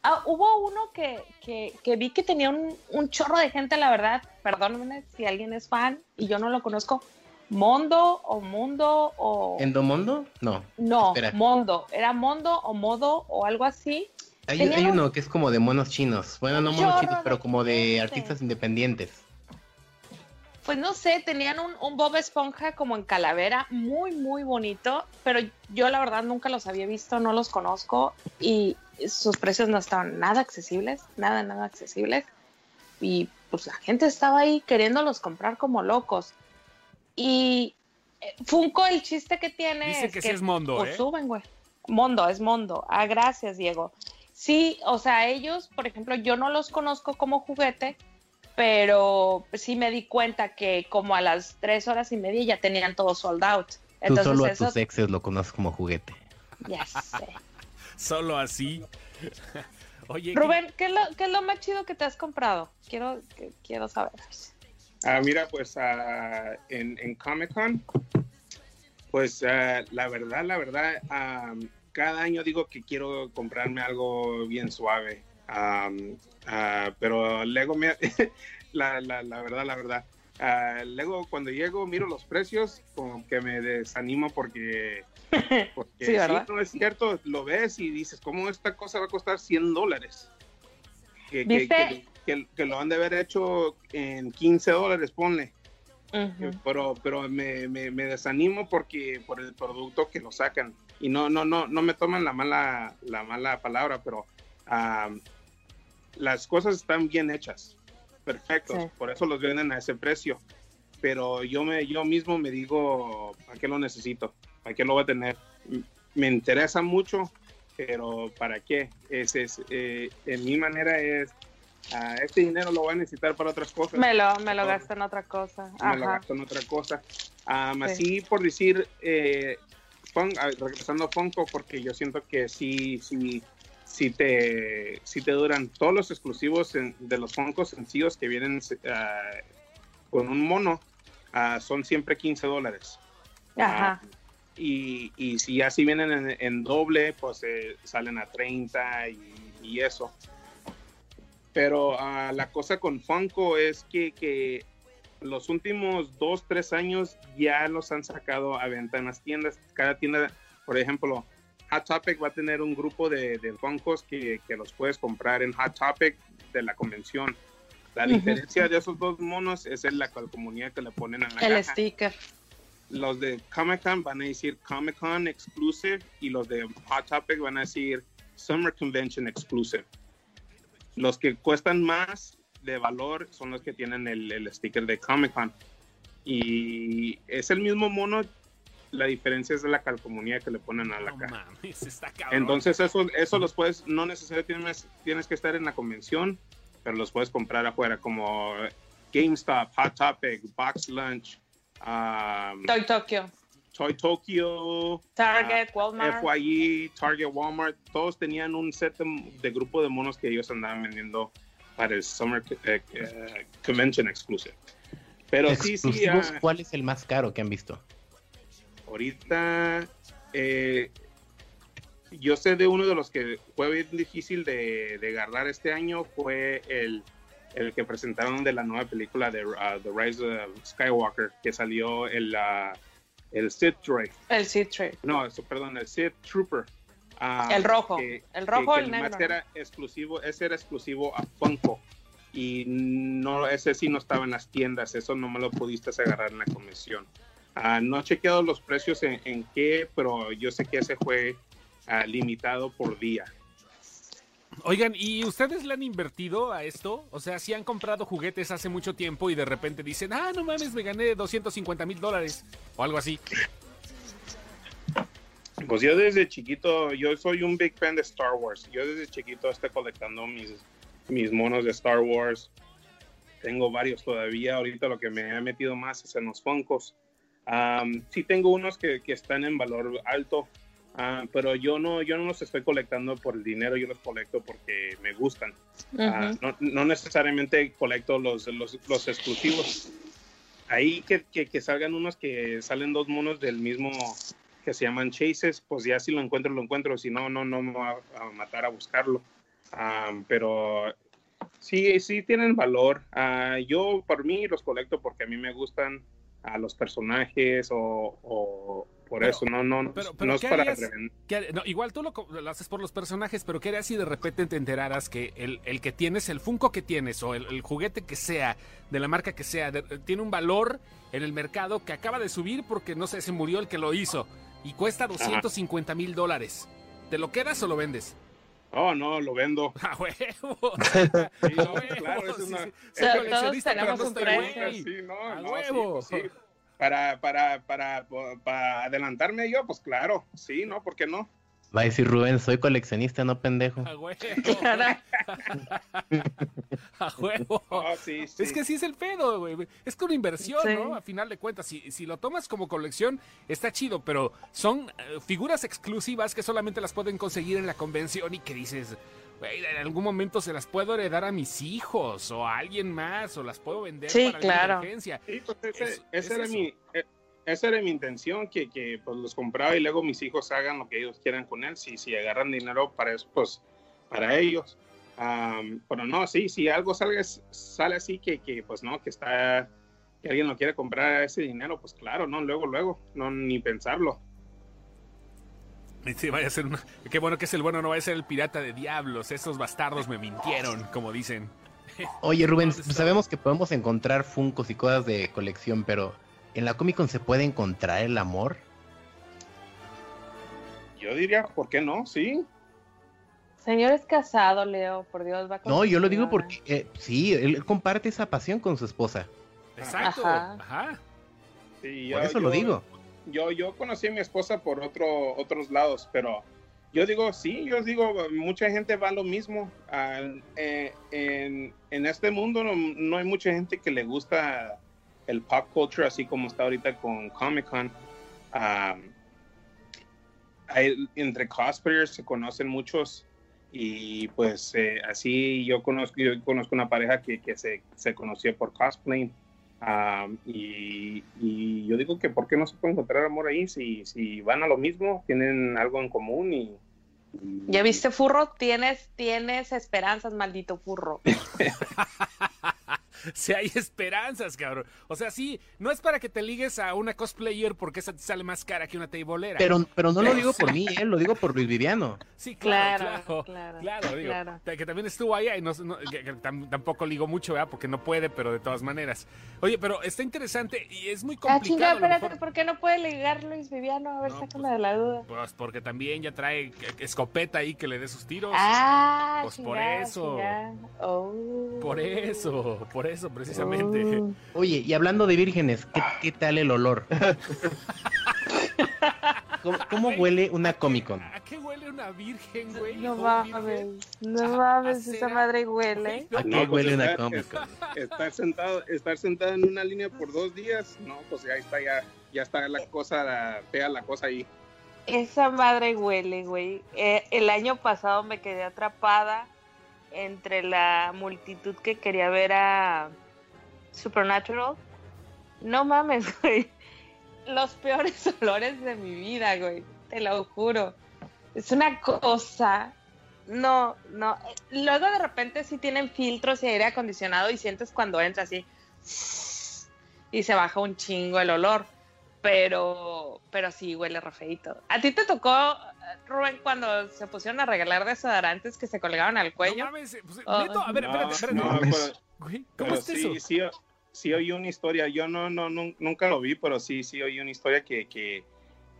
Ah, hubo uno que, que, que vi que tenía un, un chorro de gente, la verdad. Perdónenme si alguien es fan y yo no lo conozco. Mondo o Mundo o... ¿Endomondo? No. No, Espera. Mondo. Era Mondo o Modo o algo así. Hay, uno que es como de monos chinos. Bueno, no monos chinos, pero como de artistas independientes. Pues no sé, tenían un, un Bob Esponja como en calavera, muy, muy bonito, pero yo la verdad nunca los había visto, no los conozco y sus precios no estaban nada accesibles, nada, nada accesibles. Y pues la gente estaba ahí queriéndolos comprar como locos. Y eh, Funko, el chiste que tiene Dice es que sí es Mondo, pues, ¿eh? suben, güey. Mondo, es Mondo. Ah, gracias, Diego. Sí, o sea, ellos, por ejemplo, yo no los conozco como juguete, pero sí me di cuenta que como a las tres horas y media ya tenían todo sold out. Tú solo a eso, tus exes lo conoces como juguete. ya sé. Solo así. Oye, Rubén, ¿qué es, lo, qué es lo más chido que te has comprado? Quiero, que- quiero saber. Ah, mira, pues ah, en, en Comic Con, pues ah, la verdad, la verdad, am, cada año digo que quiero comprarme algo bien suave. Am, ah, pero Lego, me, la, la, la verdad, la verdad, ah, Lego cuando llego miro los precios, como que me desanimo porque... Porque Sí, no es cierto, lo ves y dices, ¿cómo esta cosa va a costar 100 dólares? Que, que- lo han de haber hecho en 15 dólares, ponle. Pero, pero me, me, me desanimo porque por el producto que lo sacan. Y no, no, no, no me toman la mala, la mala palabra, pero las cosas están bien hechas, perfectos. Sí. Por eso los venden a ese precio. Pero yo me, yo mismo me digo, ¿para qué lo necesito? ¿Para qué lo voy a tener? Me interesa mucho, pero ¿para qué? Es, es, eh, en mi manera es, ah, este dinero lo voy a necesitar para otras cosas Me lo, me lo gasto en otra cosa. me lo gasto en otra cosa. Sí. Así por decir, eh, Fun- ah, regresando a Funko, porque yo siento que sí, sí, sí te, sí te duran todos los exclusivos en- de los Funko sencillos que vienen ah, con un mono, ah, son siempre 15 dólares. Ajá. Ah, y, y si ya si vienen en, en doble, pues eh, salen a 30 y, y eso. Pero ah, la cosa con Funko es que, que los últimos dos, tres años ya los han sacado a venta en las tiendas. Cada tienda, por ejemplo, Hot Topic va a tener un grupo de, de Funkos que, que los puedes comprar en Hot Topic de la convención. La diferencia de esos dos monos es en la comunidad que le ponen en la El caja sticker. los de Comic Con van a decir Comic Con Exclusive y los de Hot Topic van a decir Summer Convention Exclusive. Los que cuestan más de valor son los que tienen el, el sticker de Comic Con. Y es el mismo mono, la diferencia es de la calcomunía que le ponen a la mames, está cabrón. Entonces eso, eso los puedes, no necesariamente tienes, tienes que estar en la convención, pero los puedes comprar afuera como GameStop, Hot Topic, Box Lunch, um, Toy Tokyo. Toy Tokyo, Target, Walmart. FYE, Target, Walmart, todos tenían un set de, de grupo de monos que ellos andaban vendiendo para el Summer eh, eh, Convention Exclusive. Pero sí, sí, ah, ¿cuál es el más caro que han visto? ahorita eh, yo sé de uno de los que fue bien difícil de, de agarrar este año, fue el, el que presentaron de la nueva película de uh, The Rise of Skywalker, que salió el, uh, el Sith Droid. El Citre. No, eso, perdón, el Sith Trooper. Ah, El rojo. que- El rojo o que el negro. Era exclusivo, ese era exclusivo a Funko. Y no, ese sí no estaba en las tiendas, eso no me lo pudiste agarrar en la convención. Ah, no he chequeado los precios en, en qué, pero yo sé que ese fue ah, limitado por día. Oigan, ¿y ustedes le han invertido a esto? O sea, si han comprado juguetes hace mucho tiempo y de repente dicen, ah, no mames, me gané 250 mil dólares o algo así. Pues yo desde chiquito, yo soy un big fan de Star Wars. Yo desde chiquito estoy colectando mis, mis monos de Star Wars. Tengo varios todavía. Ahorita lo que me ha metido más es en los Funkos. Am, sí tengo unos que, que están en valor alto, ah, pero yo no, yo no los estoy colectando por el dinero, yo los colecto porque me gustan. Ah, Ujú. no, no necesariamente colecto los, los, los exclusivos. Ahí que, que, que salgan unos que salen dos monos del mismo que se llaman chases, pues ya si lo encuentro, lo encuentro, si no, no, no me va a matar a buscarlo. Ah, pero sí, sí tienen valor. Ah, yo por mí los colecto porque a mí me gustan a los personajes o, o por Pero- eso, no, no, pero- pero no es ¿qué para no, igual tú lo, lo haces por los personajes, pero ¿qué harías si de repente te enteraras que el, el que tienes, el Funko que tienes o el, el juguete que sea, de la marca que sea, de- tiene un valor en el mercado que acaba de subir porque no sé, se murió el que lo hizo y cuesta 250 mil dólares? ¿Te lo quedas o lo vendes? Oh, no, lo vendo. ¡A huevo! Sí, ¡A no, huevo! claro, es Sí, una- sí. O sea, Soy coleccionista, pero no estoy güey. Sí, no, ¡A no, huevo! sí, sí. Para, para, para, para adelantarme yo, pues claro, sí, ¿no? ¿Por qué no? Va a decir Rubén, soy coleccionista, no pendejo. ¡A huevo! ¡A huevo! Oh, sí, sí. Es que sí es el pedo, güey. Es que una inversión, Sí. ¿no? A final de cuentas, si, si lo tomas como colección, está chido, pero son eh, figuras exclusivas que solamente las pueden conseguir en la convención y que dices, güey, en algún momento se las puedo heredar a mis hijos o a alguien más o las puedo vender Sí, para claro. emergencia. Sí, pues ese- Es- esa es era eso. mi... eh, Esa era mi intención, que, que pues los compraba y luego mis hijos hagan lo que ellos quieran con él. Si, si agarran dinero para eso, pues para ellos. Am, pero no, sí, si algo sale, sale así que, que, pues no, que está, que alguien lo quiere comprar ese dinero, pues claro, no, luego, luego, no, ni pensarlo. Sí, vaya a ser una... Qué bueno que es el bueno, no va a ser el pirata de diablos. Esos bastardos me mintieron, como dicen. Oye Rubén, sabemos que podemos encontrar funcos y cosas de colección, pero ¿en la Comic Con se puede encontrar el amor? Yo diría, ¿por qué no? Sí. Señor es casado, Leo, por Dios, va con No, yo lo digo porque eh, sí, él comparte esa pasión con su esposa. Exacto. Ajá. Ajá. sí Por yo- eso lo digo. yo, yo conocí a mi esposa por otro, otros lados, pero yo digo, sí, yo digo, mucha gente va a lo mismo. Ah, eh, en, en este mundo no, no hay mucha gente que le gusta el pop culture así como está ahorita con Comic Con. Ah, hay- entre cosplayers se conocen muchos y pues eh, así yo conozco, yo conozco una pareja que, que se, se conoció por cosplay. Ah, y, y yo digo que ¿por qué no se puede encontrar amor ahí? Si, si van a lo mismo, tienen algo en común y... y- ¿Ya viste, furro? Tienes, tienes esperanzas, maldito furro. Si hay esperanzas, cabrón. O sea, sí, no es para que te ligues a una cosplayer porque esa te sale más cara que una tableera. Pero, pero no lo digo por mí, eh, lo digo por Luis Viviano. sí, claro, Claro, claro. claro, Claro, digo, claro. que también estuvo ahí y no, no- que- que tam- tampoco ligo mucho, ¿verdad? Porque no puede, pero de todas maneras. Oye, pero está interesante y es muy Ah, complicado. chinga, a lo espérate. ¿por qué no puede ligar Luis Viviano? A ver, No, sácame pues- de la duda. Pues porque también ya trae eh, escopeta ahí que le dé sus tiros. Ah, Pues por chinga, eso. chinga. Oh. Por eso, por eso precisamente. Oh. Oye, y hablando de vírgenes, ¿qué, qué tal el olor? ¿Cómo, cómo huele una Comic Con? ¿A qué huele una virgen, güey? No mames, no ¿A- mames, esa madre huele. No, ¿A qué pues huele una estar- Comic Con? Estar sentado, estar sentado en una línea por dos días, no, pues ya está, ya, ya está la cosa, la- fea la cosa ahí. Esa madre huele, güey. Eh, el año pasado me quedé atrapada entre la multitud que quería ver a Supernatural. No mames, güey. Los peores olores de mi vida, güey. Te lo juro. Es una cosa. No, no. Luego de repente sí tienen filtros y aire acondicionado y sientes cuando entra así y se baja un chingo el olor. Pero, pero sí huele re feíto. ¿A ti te tocó, Rubén, cuando se pusieron a regalar desodorantes que se colgaban al cuello? No mames, pues, Ah. neto, a ver, No, espérate, espérate. no, pero- ¿Cómo es sí, eso? sí, sí oí una historia. Yo no, no, nun- nunca lo vi, pero sí, sí oí una historia que, que,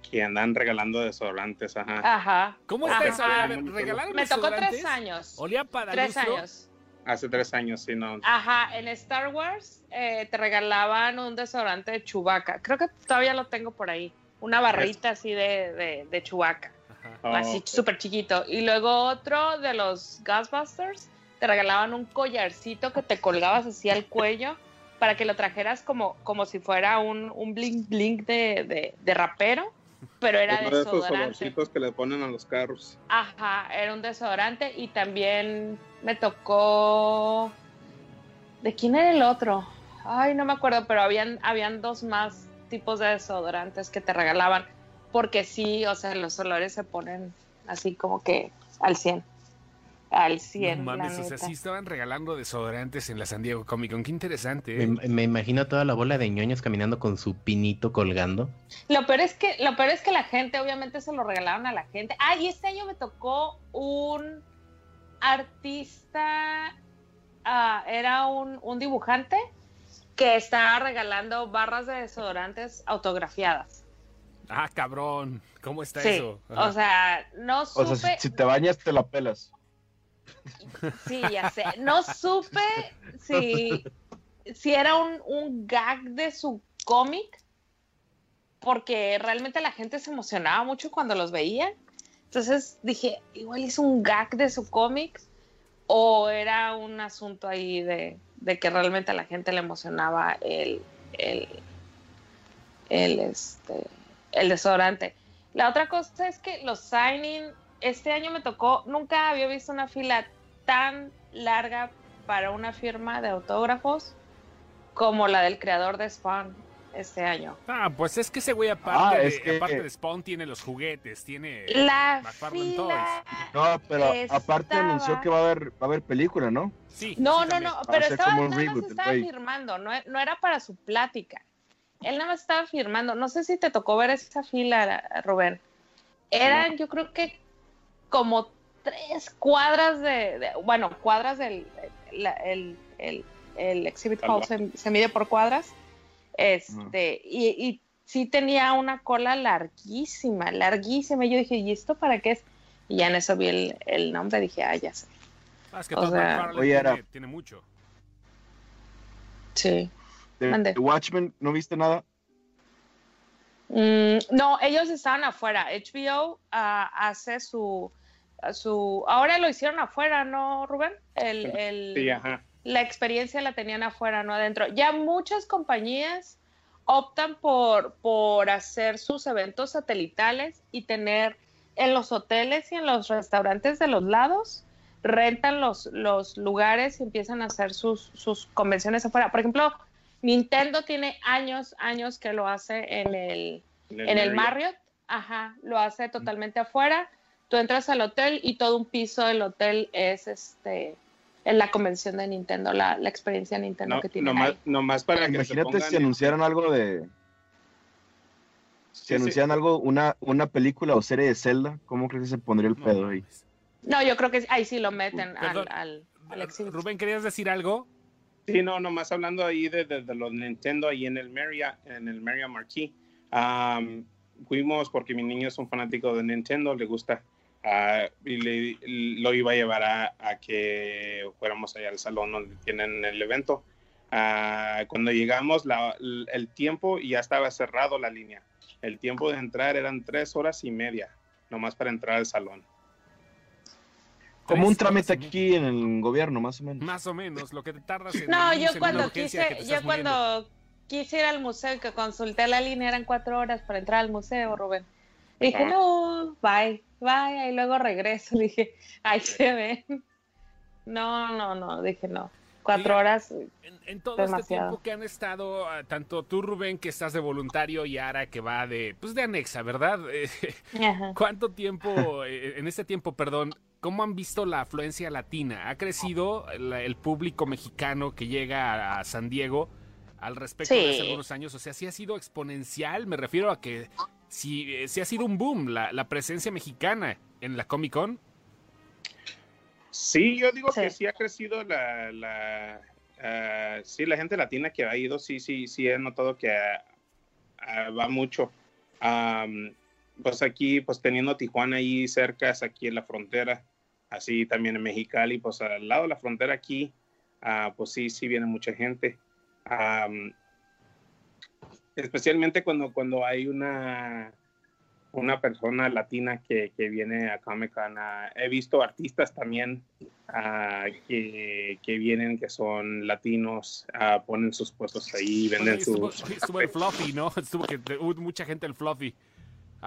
que andan regalando desodorantes, ajá. Ajá. ¿Cómo está Ajá. eso? A ver, a ver, ¿regalaron Me tocó tres años. Olía para Tres lustro? años. Hace tres años, sí, no. Ajá, en Star Wars eh, te regalaban un desodorante de Chewbacca. Creo que todavía lo tengo por ahí. Una barrita así de, de, de Chewbacca. Ajá. Oh, así ok. súper chiquito. Y luego otro de los Ghostbusters, te regalaban un collarcito que te colgabas así al cuello para que lo trajeras como, como si fuera un, un bling bling de, de, de rapero, pero era Uno de esos desodorante. que le ponen a los carros. Ajá, era un desodorante y también me tocó... ¿De quién era el otro? Ay, no me acuerdo, pero habían, habían dos más tipos de desodorantes que te regalaban, porque sí, o sea, los olores se ponen así como que al 100. Al 100. No mames, la o sea, sí estaban regalando desodorantes en la San Diego Comic Con. Qué interesante. ¿eh? Me, me imagino toda la bola de ñoños caminando con su pinito colgando. Lo peor es que, lo peor es que la gente, obviamente, se lo regalaron a la gente. Ah, y este año me tocó un artista, ah, era un, un dibujante que estaba regalando barras de desodorantes autografiadas. Ah, cabrón. ¿Cómo está Sí, eso? Ajá. o sea, no O supe, sea, si, si te bañas, te la pelas. Sí, ya sé, no supe si, si era un, un gag de su cómic, porque realmente la gente se emocionaba mucho cuando los veía. Entonces dije, igual hizo un gag de su cómic o era un asunto ahí de, de que realmente a la gente le emocionaba el, el, el, este, el desodorante. La otra cosa es que los signing, este año me tocó, nunca había visto una fila tan larga para una firma de autógrafos como la del creador de Spawn este año. Ah, pues es que ese güey, aparte, Ah, de, es que- aparte de Spawn, tiene los juguetes, tiene. La fila... No, pero aparte anunció que va a haber, va a haber película, ¿no? Sí. No, sí, no, no, pero hacer estaba, nada más reboot, estaba firmando, no, no era para su plática. Él nada más estaba firmando. No sé si te tocó ver esa fila, Rubén. Eran, yo creo que como tres cuadras de, de- bueno, cuadras del, el, el, el exhibit hall se, se mide por cuadras. Este, y, y sí tenía una cola larguísima, larguísima. Y yo dije, ¿y esto para qué es? Y ya en eso vi el, el nombre, dije, ah, ya sé. Ah, es que o sea- Oye, tiene, era- tiene mucho. Sí. De Watchmen, ¿no viste nada? Mm, no, ellos estaban afuera. HBO ah, hace su, su. Ahora lo hicieron afuera, ¿no, Rubén? El, el- Sí, ajá. la experiencia la tenían afuera, no adentro. Ya muchas compañías optan por, por hacer sus eventos satelitales y tener en los hoteles y en los restaurantes de los lados, rentan los, los lugares y empiezan a hacer sus, sus convenciones afuera. Por ejemplo, Nintendo tiene años, años que lo hace en el, en el Marriott, ajá, lo hace totalmente afuera. Tú entras al hotel y todo un piso del hotel es este en la convención de Nintendo, la, la experiencia Nintendo No, que tienen nomás, ahí. nomás para que se Imagínate si anunciaran algo de... Si Sí, anunciaran algo, una, una película o serie de Zelda, ¿cómo crees que se pondría el No pedo ahí? No, yo creo que ahí sí lo meten al, Perdón. al, al. Rubén, ¿querías decir algo? Sí, no, nomás hablando ahí de, los Nintendo ahí en el Marriott, en el Marriott Marquis. Am, fuimos porque mi niño es un fanático de Nintendo, le gusta. ah, y le- lo iba a llevar a, a que fuéramos allá al salón donde tienen el evento. Ah, cuando llegamos, la- el tiempo ya estaba cerrado la línea. El tiempo de entrar eran tres horas y media, nomás para entrar al salón. Como un trámite aquí en el gobierno, más o menos. Más o menos, lo que te tardas en No, el yo cuando quise, yo estás muriendo. cuando quise ir al museo y que consulté la línea eran cuatro horas para entrar al museo, Rubén. Y dije, Ah. no, bye, bye, y luego regreso. Dije, ahí se ven. No, no, no, dije no. cuatro horas. En, en todo este Demasiado. tiempo que han estado, ah, tanto tú, Rubén, que estás de voluntario, y Ara, que va de, pues de anexa, ¿verdad? Ajá. ¿Cuánto tiempo, eh, en este tiempo, perdón, cómo han visto la afluencia latina? ¿Ha crecido el público mexicano que llega a, a San Diego al respecto de hace algunos años? O sea, sí ha sido exponencial, me refiero a que sí, eh, sí ha sido un boom la, la presencia mexicana en la Comic Con. Sí, yo digo que Sí. ha crecido la, la ah, sí, la gente latina que ha ido, sí, sí, sí he notado que ah, ah, va mucho. Am, pues aquí, pues teniendo Tijuana ahí cerca, es aquí en la frontera, así también en Mexicali, pues al lado de la frontera aquí, ah, pues sí, sí viene mucha gente. Am, especialmente cuando, cuando hay una una persona latina que, que viene a Comic Con. ah, he visto artistas también ah, que, que vienen, que son latinos, ah, ponen sus puestos ahí, venden Estuvo, sus... estuvo el Fluffy, ¿no? Estuvo que hubo mucha gente el Fluffy.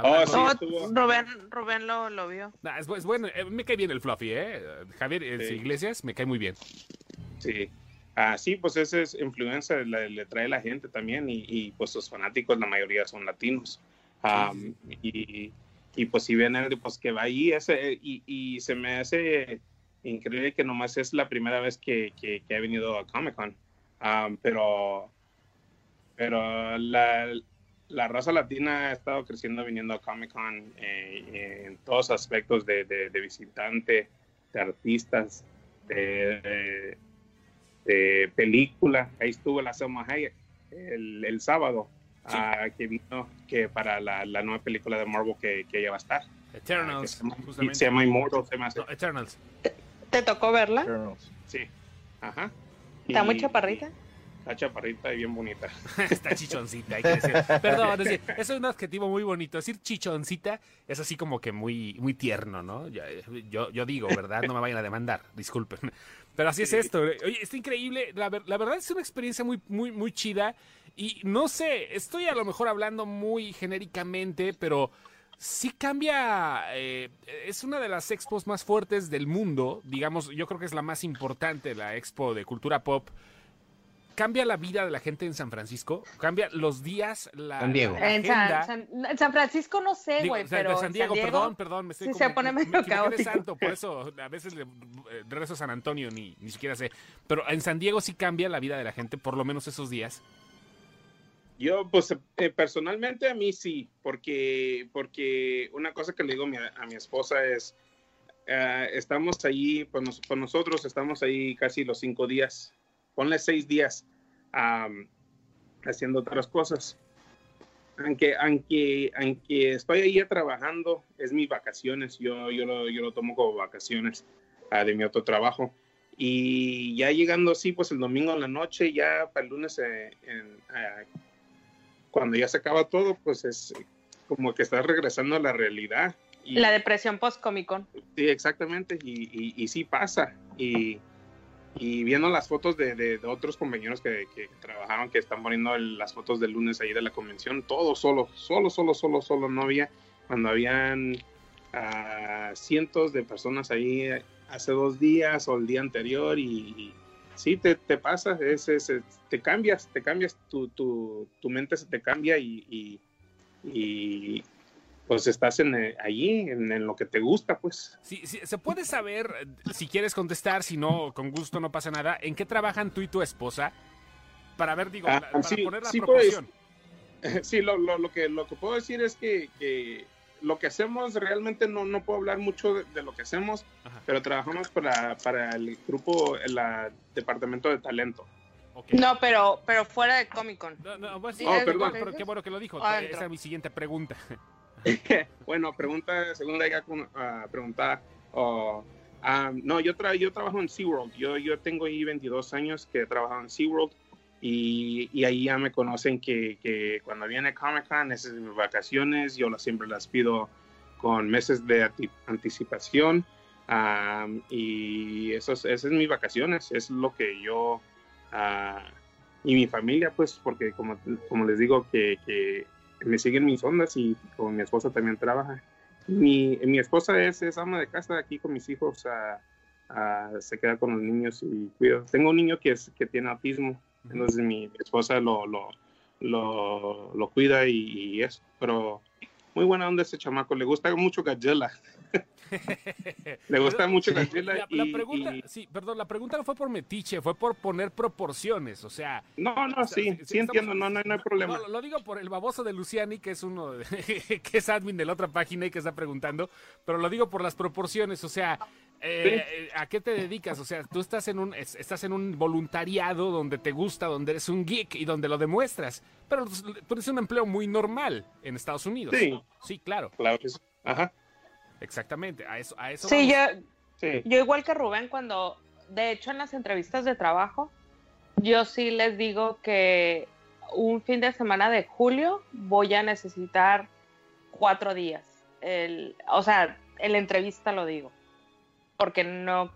Oh, sí, No. Rubén, Rubén lo, lo vio. Nah, es, bu- es bueno, eh, me cae bien el Fluffy, ¿eh? Javier eh, Sí. Iglesias me cae muy bien. Sí. Ah, sí, pues esa es influencia, le, le trae la gente también y, y, pues sus fanáticos, la mayoría son latinos. Y, y pues si vienen, pues que va ahí, ese, y, y se me hace increíble que nomás es la primera vez que, que, que he venido a Comic Con. Pero pero la, la raza latina ha estado creciendo viniendo a Comic Con eh, en todos aspectos de, de, de visitante, de artistas, de, de, de película. Ahí estuvo la Selma Hayek el, el sábado, Sí. ah, que vino que para la, la nueva película de Marvel que, que ella va a estar. Ah, Eternals, se, llama, justamente. se llama Immortal, se me hace. No, Eternals. ¿Te tocó verla? Eternals. Sí. Ajá. ¿Está muy Y- chaparrita? Está chaparrita y bien bonita. Está chichoncita, hay que decir. Perdón, es decir, eso es un adjetivo muy bonito. Decir chichoncita es así como que muy, muy tierno, ¿no? Yo, yo digo, ¿verdad? No me vayan a demandar, disculpen. Pero así es esto. Oye, está increíble. La, ver- la verdad es una experiencia muy, muy, muy chida. Y no sé, estoy a lo mejor hablando muy genéricamente, pero sí cambia. eh, es una de las expos más fuertes del mundo. Digamos, yo creo que es la más importante, la expo de cultura pop cambia la vida de la gente en San Francisco, cambia los días, la, San Diego. la En San. San- San Francisco no sé, güey, pero San en Diego, perdón, perdón, me estoy sí como- se pone me- medio me caótico. santo, por eso a veces le, eh, rezo a San Antonio, ni, ni siquiera sé. Pero en San Diego sí cambia la vida de la gente, por lo menos esos días. Yo, pues, eh, personalmente a mí sí, porque, porque una cosa que le digo a mi, a mi esposa es, eh, estamos ahí, pues, nos- pues nosotros estamos ahí casi los cinco días, ponle seis días, am, haciendo otras cosas. Aunque, aunque, aunque estoy ahí trabajando, es mis vacaciones, yo, yo, lo, yo lo tomo como vacaciones ah, de mi otro trabajo. Y ya llegando así, pues el domingo en la noche, ya para el lunes, eh, en, ah, cuando ya se acaba todo, pues es como que estás regresando a la realidad. Y, La depresión post-Comic Con. Sí, exactamente, y, y, y sí pasa. Y, y viendo las fotos de, de- otros compañeros que, trabajaron, que están poniendo las fotos del lunes ahí de la convención, todo solo, solo, solo, solo, solo, no había, cuando habían ah, cientos de personas ahí hace dos días o el día anterior y, sí, te, te pasa, es, es- te cambias, te cambias, tu, tu, tu mente se te cambia y, pues estás en, eh, allí, en, en lo que te gusta, pues. Sí, sí, se puede saber, eh, si quieres contestar, si no, con gusto no pasa nada, ¿en qué trabajan tú y tu esposa? Para ver, digo, Ah, la- para sí, poner la sí, pues. proporción. Sí, lo, lo, lo que, lo que puedo decir es que, que lo que hacemos realmente no, no puedo hablar mucho de, de lo que hacemos, Ajá. pero trabajamos para, para el grupo, el departamento de talento. Ok. No, pero, pero fuera de Comic Con. No, no, pues sí, Oh, perdón. pero qué bueno que lo dijo. Adentro. Esa es mi siguiente pregunta. bueno, pregunta, segunda ya con, ah, pregunta. ah, no, yo, yo trabajo en SeaWorld. Yo, yo tengo ahí 22 años que he trabajado en SeaWorld y, y ahí ya me conocen que, que cuando viene Comic Con, esas mis vacaciones, yo las, siempre las pido con meses de anticipación. y eso es, esas son mis vacaciones, es lo que yo ah, y mi familia, pues, porque como, como les digo, que me siguen mis ondas y con mi esposa también trabaja. Mi, mi esposa es, es ama de casa aquí con mis hijos. se queda con los niños y cuida. Tengo un niño que, es, que tiene autismo, entonces mi esposa lo, lo, lo, lo cuida y, y eso, pero muy buena onda ese chamaco, le gusta mucho Gallela. Le gusta Pero, mucho la, la y- pregunta, y- sí, perdón, la pregunta no fue por metiche, fue por poner proporciones, o sea, No, no, O sea, sí, sí, sí, sí, entiendo, estamos- no, no, no hay problema. No, lo- digo por el baboso de Luciani, que es uno, de- que es admin de la otra página y que está preguntando, pero lo digo por las proporciones, o sea, eh, ¿a qué te dedicas? O sea, tú estás en un es- estás en un voluntariado donde te gusta, donde eres un geek y donde lo demuestras, pero tú eres un empleo muy normal en Estados Unidos. Sí. Sí, claro, Claro que sí. Ajá. Exactamente, a eso, a eso Sí, yo, Sí. yo igual que Rubén, cuando, de hecho en las entrevistas de trabajo, yo sí les digo que un fin de semana de julio voy a necesitar cuatro días. El, o sea, en la entrevista lo digo. Porque no...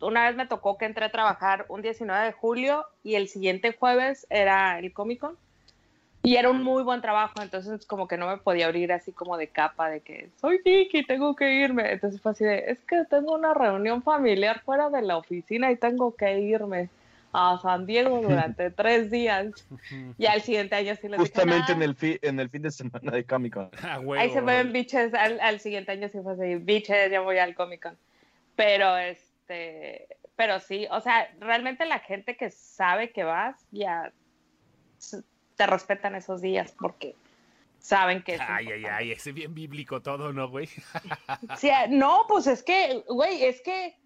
una vez me tocó que entré a trabajar un 19 de julio y el siguiente jueves era el Comic Con. Y era un muy buen trabajo, entonces como que no me podía abrir así como de capa de que soy geek y tengo que irme. Entonces fue así de, es que tengo una reunión familiar fuera de la oficina y tengo que irme a San Diego durante tres días. Y al siguiente año sí les dije, Justamente "Nah". en el, fi- en el fin de semana de Comic Con. Ah, huevo, Ahí se ven biches, al, al siguiente año sí fue así, biches, ya voy al Comic Con. Pero este, pero sí, o sea, realmente la gente que sabe que vas, ya te respetan esos días porque saben que es Ay, ay, importante. ay, ese bien bíblico todo, ¿no, güey? Sí, ah, no, pues es que, güey, es que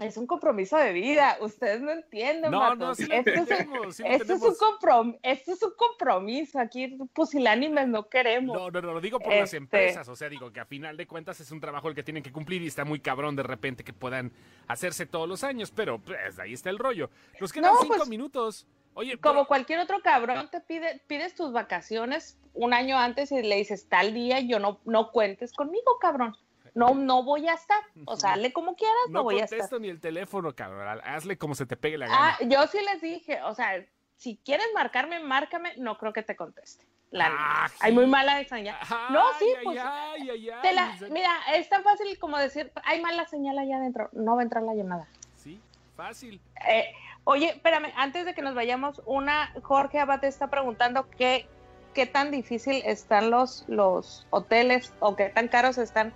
es un compromiso de vida. Ustedes no entienden, No, no, sí lo Esto es, sí lo esto es un comprom- esto es un compromiso. Aquí pusilánimes no queremos. No, no, no, lo digo por las Este- empresas, o sea, digo que a final de cuentas es un trabajo el que tienen que cumplir y está muy cabrón de repente que puedan hacerse todos los años, pero pues ahí está el rollo. Nos quedan No, cinco pues, minutos. Oye, Como pero- cualquier otro cabrón, te pide, pides tus vacaciones un año antes y le dices tal día, yo no, no cuentes conmigo, cabrón. No, no voy a estar. O sea, hazle como quieras, no, no voy a estar. contesto ni el teléfono, cabrón. Hazle como se te pegue la gana. Ah, yo sí les dije, o sea, si quieres marcarme, márcame, no creo que te conteste. La neta. Ah, Hay muy mala señal. No, sí, Ay, pues. ay, ay, ay, te la- mira, es tan fácil como decir, hay mala señal allá adentro, no va a entrar la llamada. Sí, fácil. Eh, oye, espérame, antes de que nos vayamos, una, Jorge Abate está preguntando qué, qué tan difícil están los, los hoteles o qué tan caros están.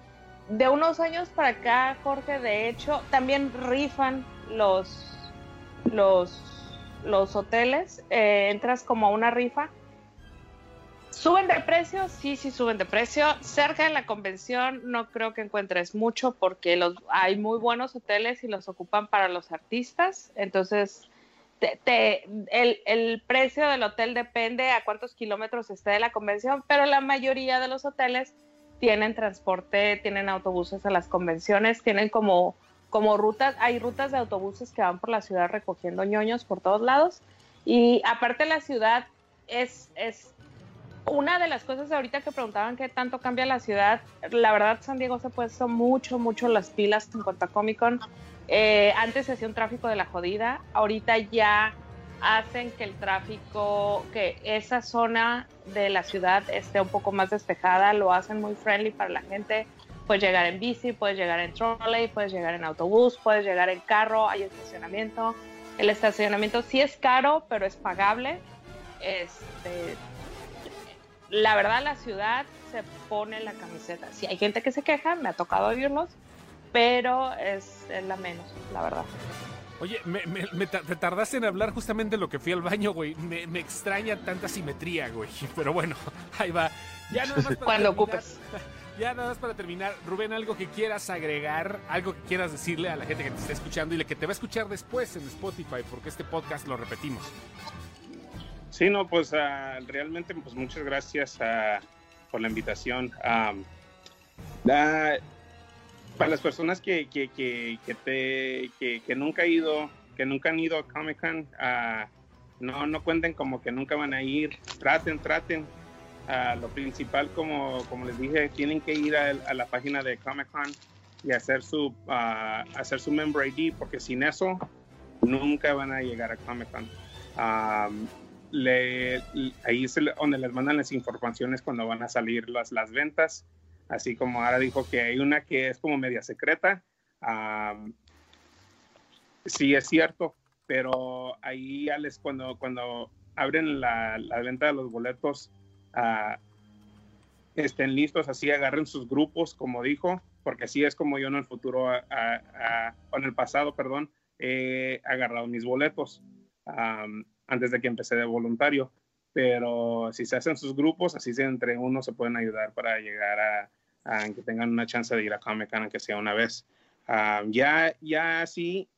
De unos años para acá, Jorge, de hecho, también rifan los, los, los hoteles. Eh, entras como a una rifa. ¿Suben de precio? Sí, sí suben de precio. Cerca de la convención no creo que encuentres mucho porque los, hay muy buenos hoteles y los ocupan para los artistas. Entonces, el precio del hotel depende a cuántos kilómetros esté de la convención, pero la mayoría de los hoteles tienen transporte, tienen autobuses a las convenciones, tienen como, como rutas, hay rutas de autobuses que van por la ciudad recogiendo ñoños por todos lados. Y aparte la ciudad es, es una de las cosas ahorita que preguntaban qué tanto cambia la ciudad, la verdad San Diego se ha puesto mucho, mucho las pilas en cuanto a Comic Con. Eh, antes se hacía un tráfico de la jodida, ahorita ya hacen que el tráfico, que esa zona de la ciudad esté un poco más despejada, lo hacen muy friendly para la gente. Puedes llegar en bici, puedes llegar en trolley, puedes llegar en autobús, puedes llegar en carro, hay estacionamiento. El estacionamiento sí es caro, pero es pagable. Este, la verdad, la ciudad se pone la camiseta. Si hay gente que se queja, me ha tocado oírlos, pero es, es la menos, la verdad. Oye, me, me- me te tardaste en hablar justamente lo que fui al baño, güey. Me, me extraña tanta simetría, güey. Pero bueno, ahí va. Ya nada más para Cuando terminar- ocupes. Ya nada más para terminar, Rubén, algo que quieras agregar, algo que quieras decirle a la gente que te está escuchando y la que te va a escuchar después en Spotify, porque este podcast lo repetimos. Sí, no, pues ah, realmente, pues muchas gracias ah, por la invitación. Ah, para las personas que, que, que, que, te, que, nunca han ido, que nunca han ido a Comic Con, no, no cuenten como que nunca van a ir. Traten, traten. Lo principal, como, como les dije, tienen que ir a, a la página de Comic Con y hacer su, hacer su member ID, porque sin eso nunca van a llegar a Comic Con. Le- ahí es donde les mandan las informaciones cuando van a salir las, las ventas. Así como ahora dijo que hay una que es como media secreta, Am, sí es cierto, pero ahí ya les cuando, cuando abren la, la venta de los boletos, ah, estén listos, así agarren sus grupos, como dijo, porque así es como yo en el futuro, ah, ah, ah, en el pasado, perdón, he agarrado mis boletos antes de que empecé de voluntario. Pero si se hacen sus grupos, así se entre uno se pueden ayudar para llegar a, a que tengan una chance de ir a Comic Con, aunque sea una vez. Ah, ya, ya así,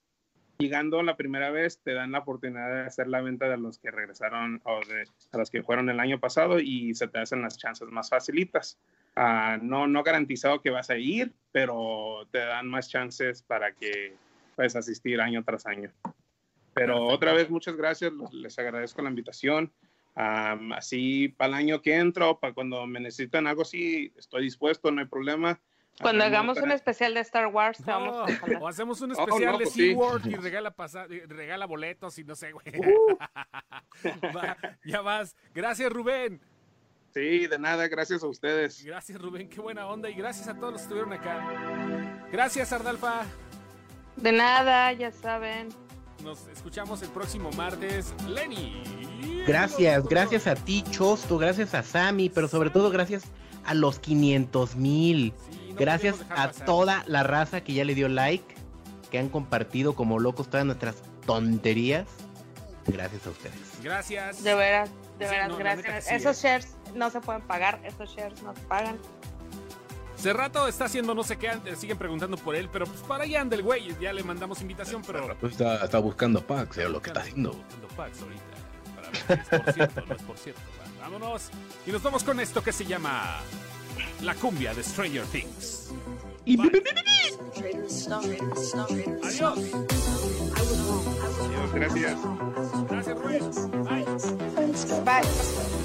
llegando la primera vez, te dan la oportunidad de hacer la venta de los que regresaron o de a los que fueron el año pasado y se te hacen las chances más facilitas. Ah, no, no garantizado que vas a ir, pero te dan más chances para que puedas asistir año tras año. Pero otra vez, muchas gracias, les agradezco la invitación. Am, así para el año que entro, para cuando me necesitan algo así, estoy dispuesto, no hay problema. Cuando Ah, hagamos un especial de Star Wars, te vamos No, a o hacemos un Oh, especial no, de pues sí. SeaWorld y regala, pasa- y regala boletos y no sé, güey. Uh. Va, ya vas. Gracias, Rubén. Sí, de nada, gracias a ustedes. Gracias, Rubén. Qué buena onda. Y gracias a todos los que estuvieron acá. Gracias, Ardalfa. De nada, ya saben. Nos escuchamos el próximo martes. Lenny. Gracias, gracias a ti, Chosto, gracias a Sammy, pero sobre todo gracias a los 500 mil. Sí, no Gracias a pasar. toda la raza que ya le dio like, que han compartido como locos todas nuestras tonterías. Gracias a ustedes. Gracias. De veras, de Sí, veras, no, gracias. esos eh. shares no se pueden pagar, esos shares no se pagan. Cerrato está haciendo no sé qué, antes, siguen preguntando por él, pero pues para allá anda el güey, ya le mandamos invitación, pero... Pues está, está buscando packs, es lo que está haciendo. Buscando packs ahorita, para ver si es por cierto, no es por cierto. Va, Vámonos, y nos vamos con esto que se llama La cumbia de Stranger Things. Bye. Adiós. Adiós, gracias. Gracias, Rubén. Bye. Bye.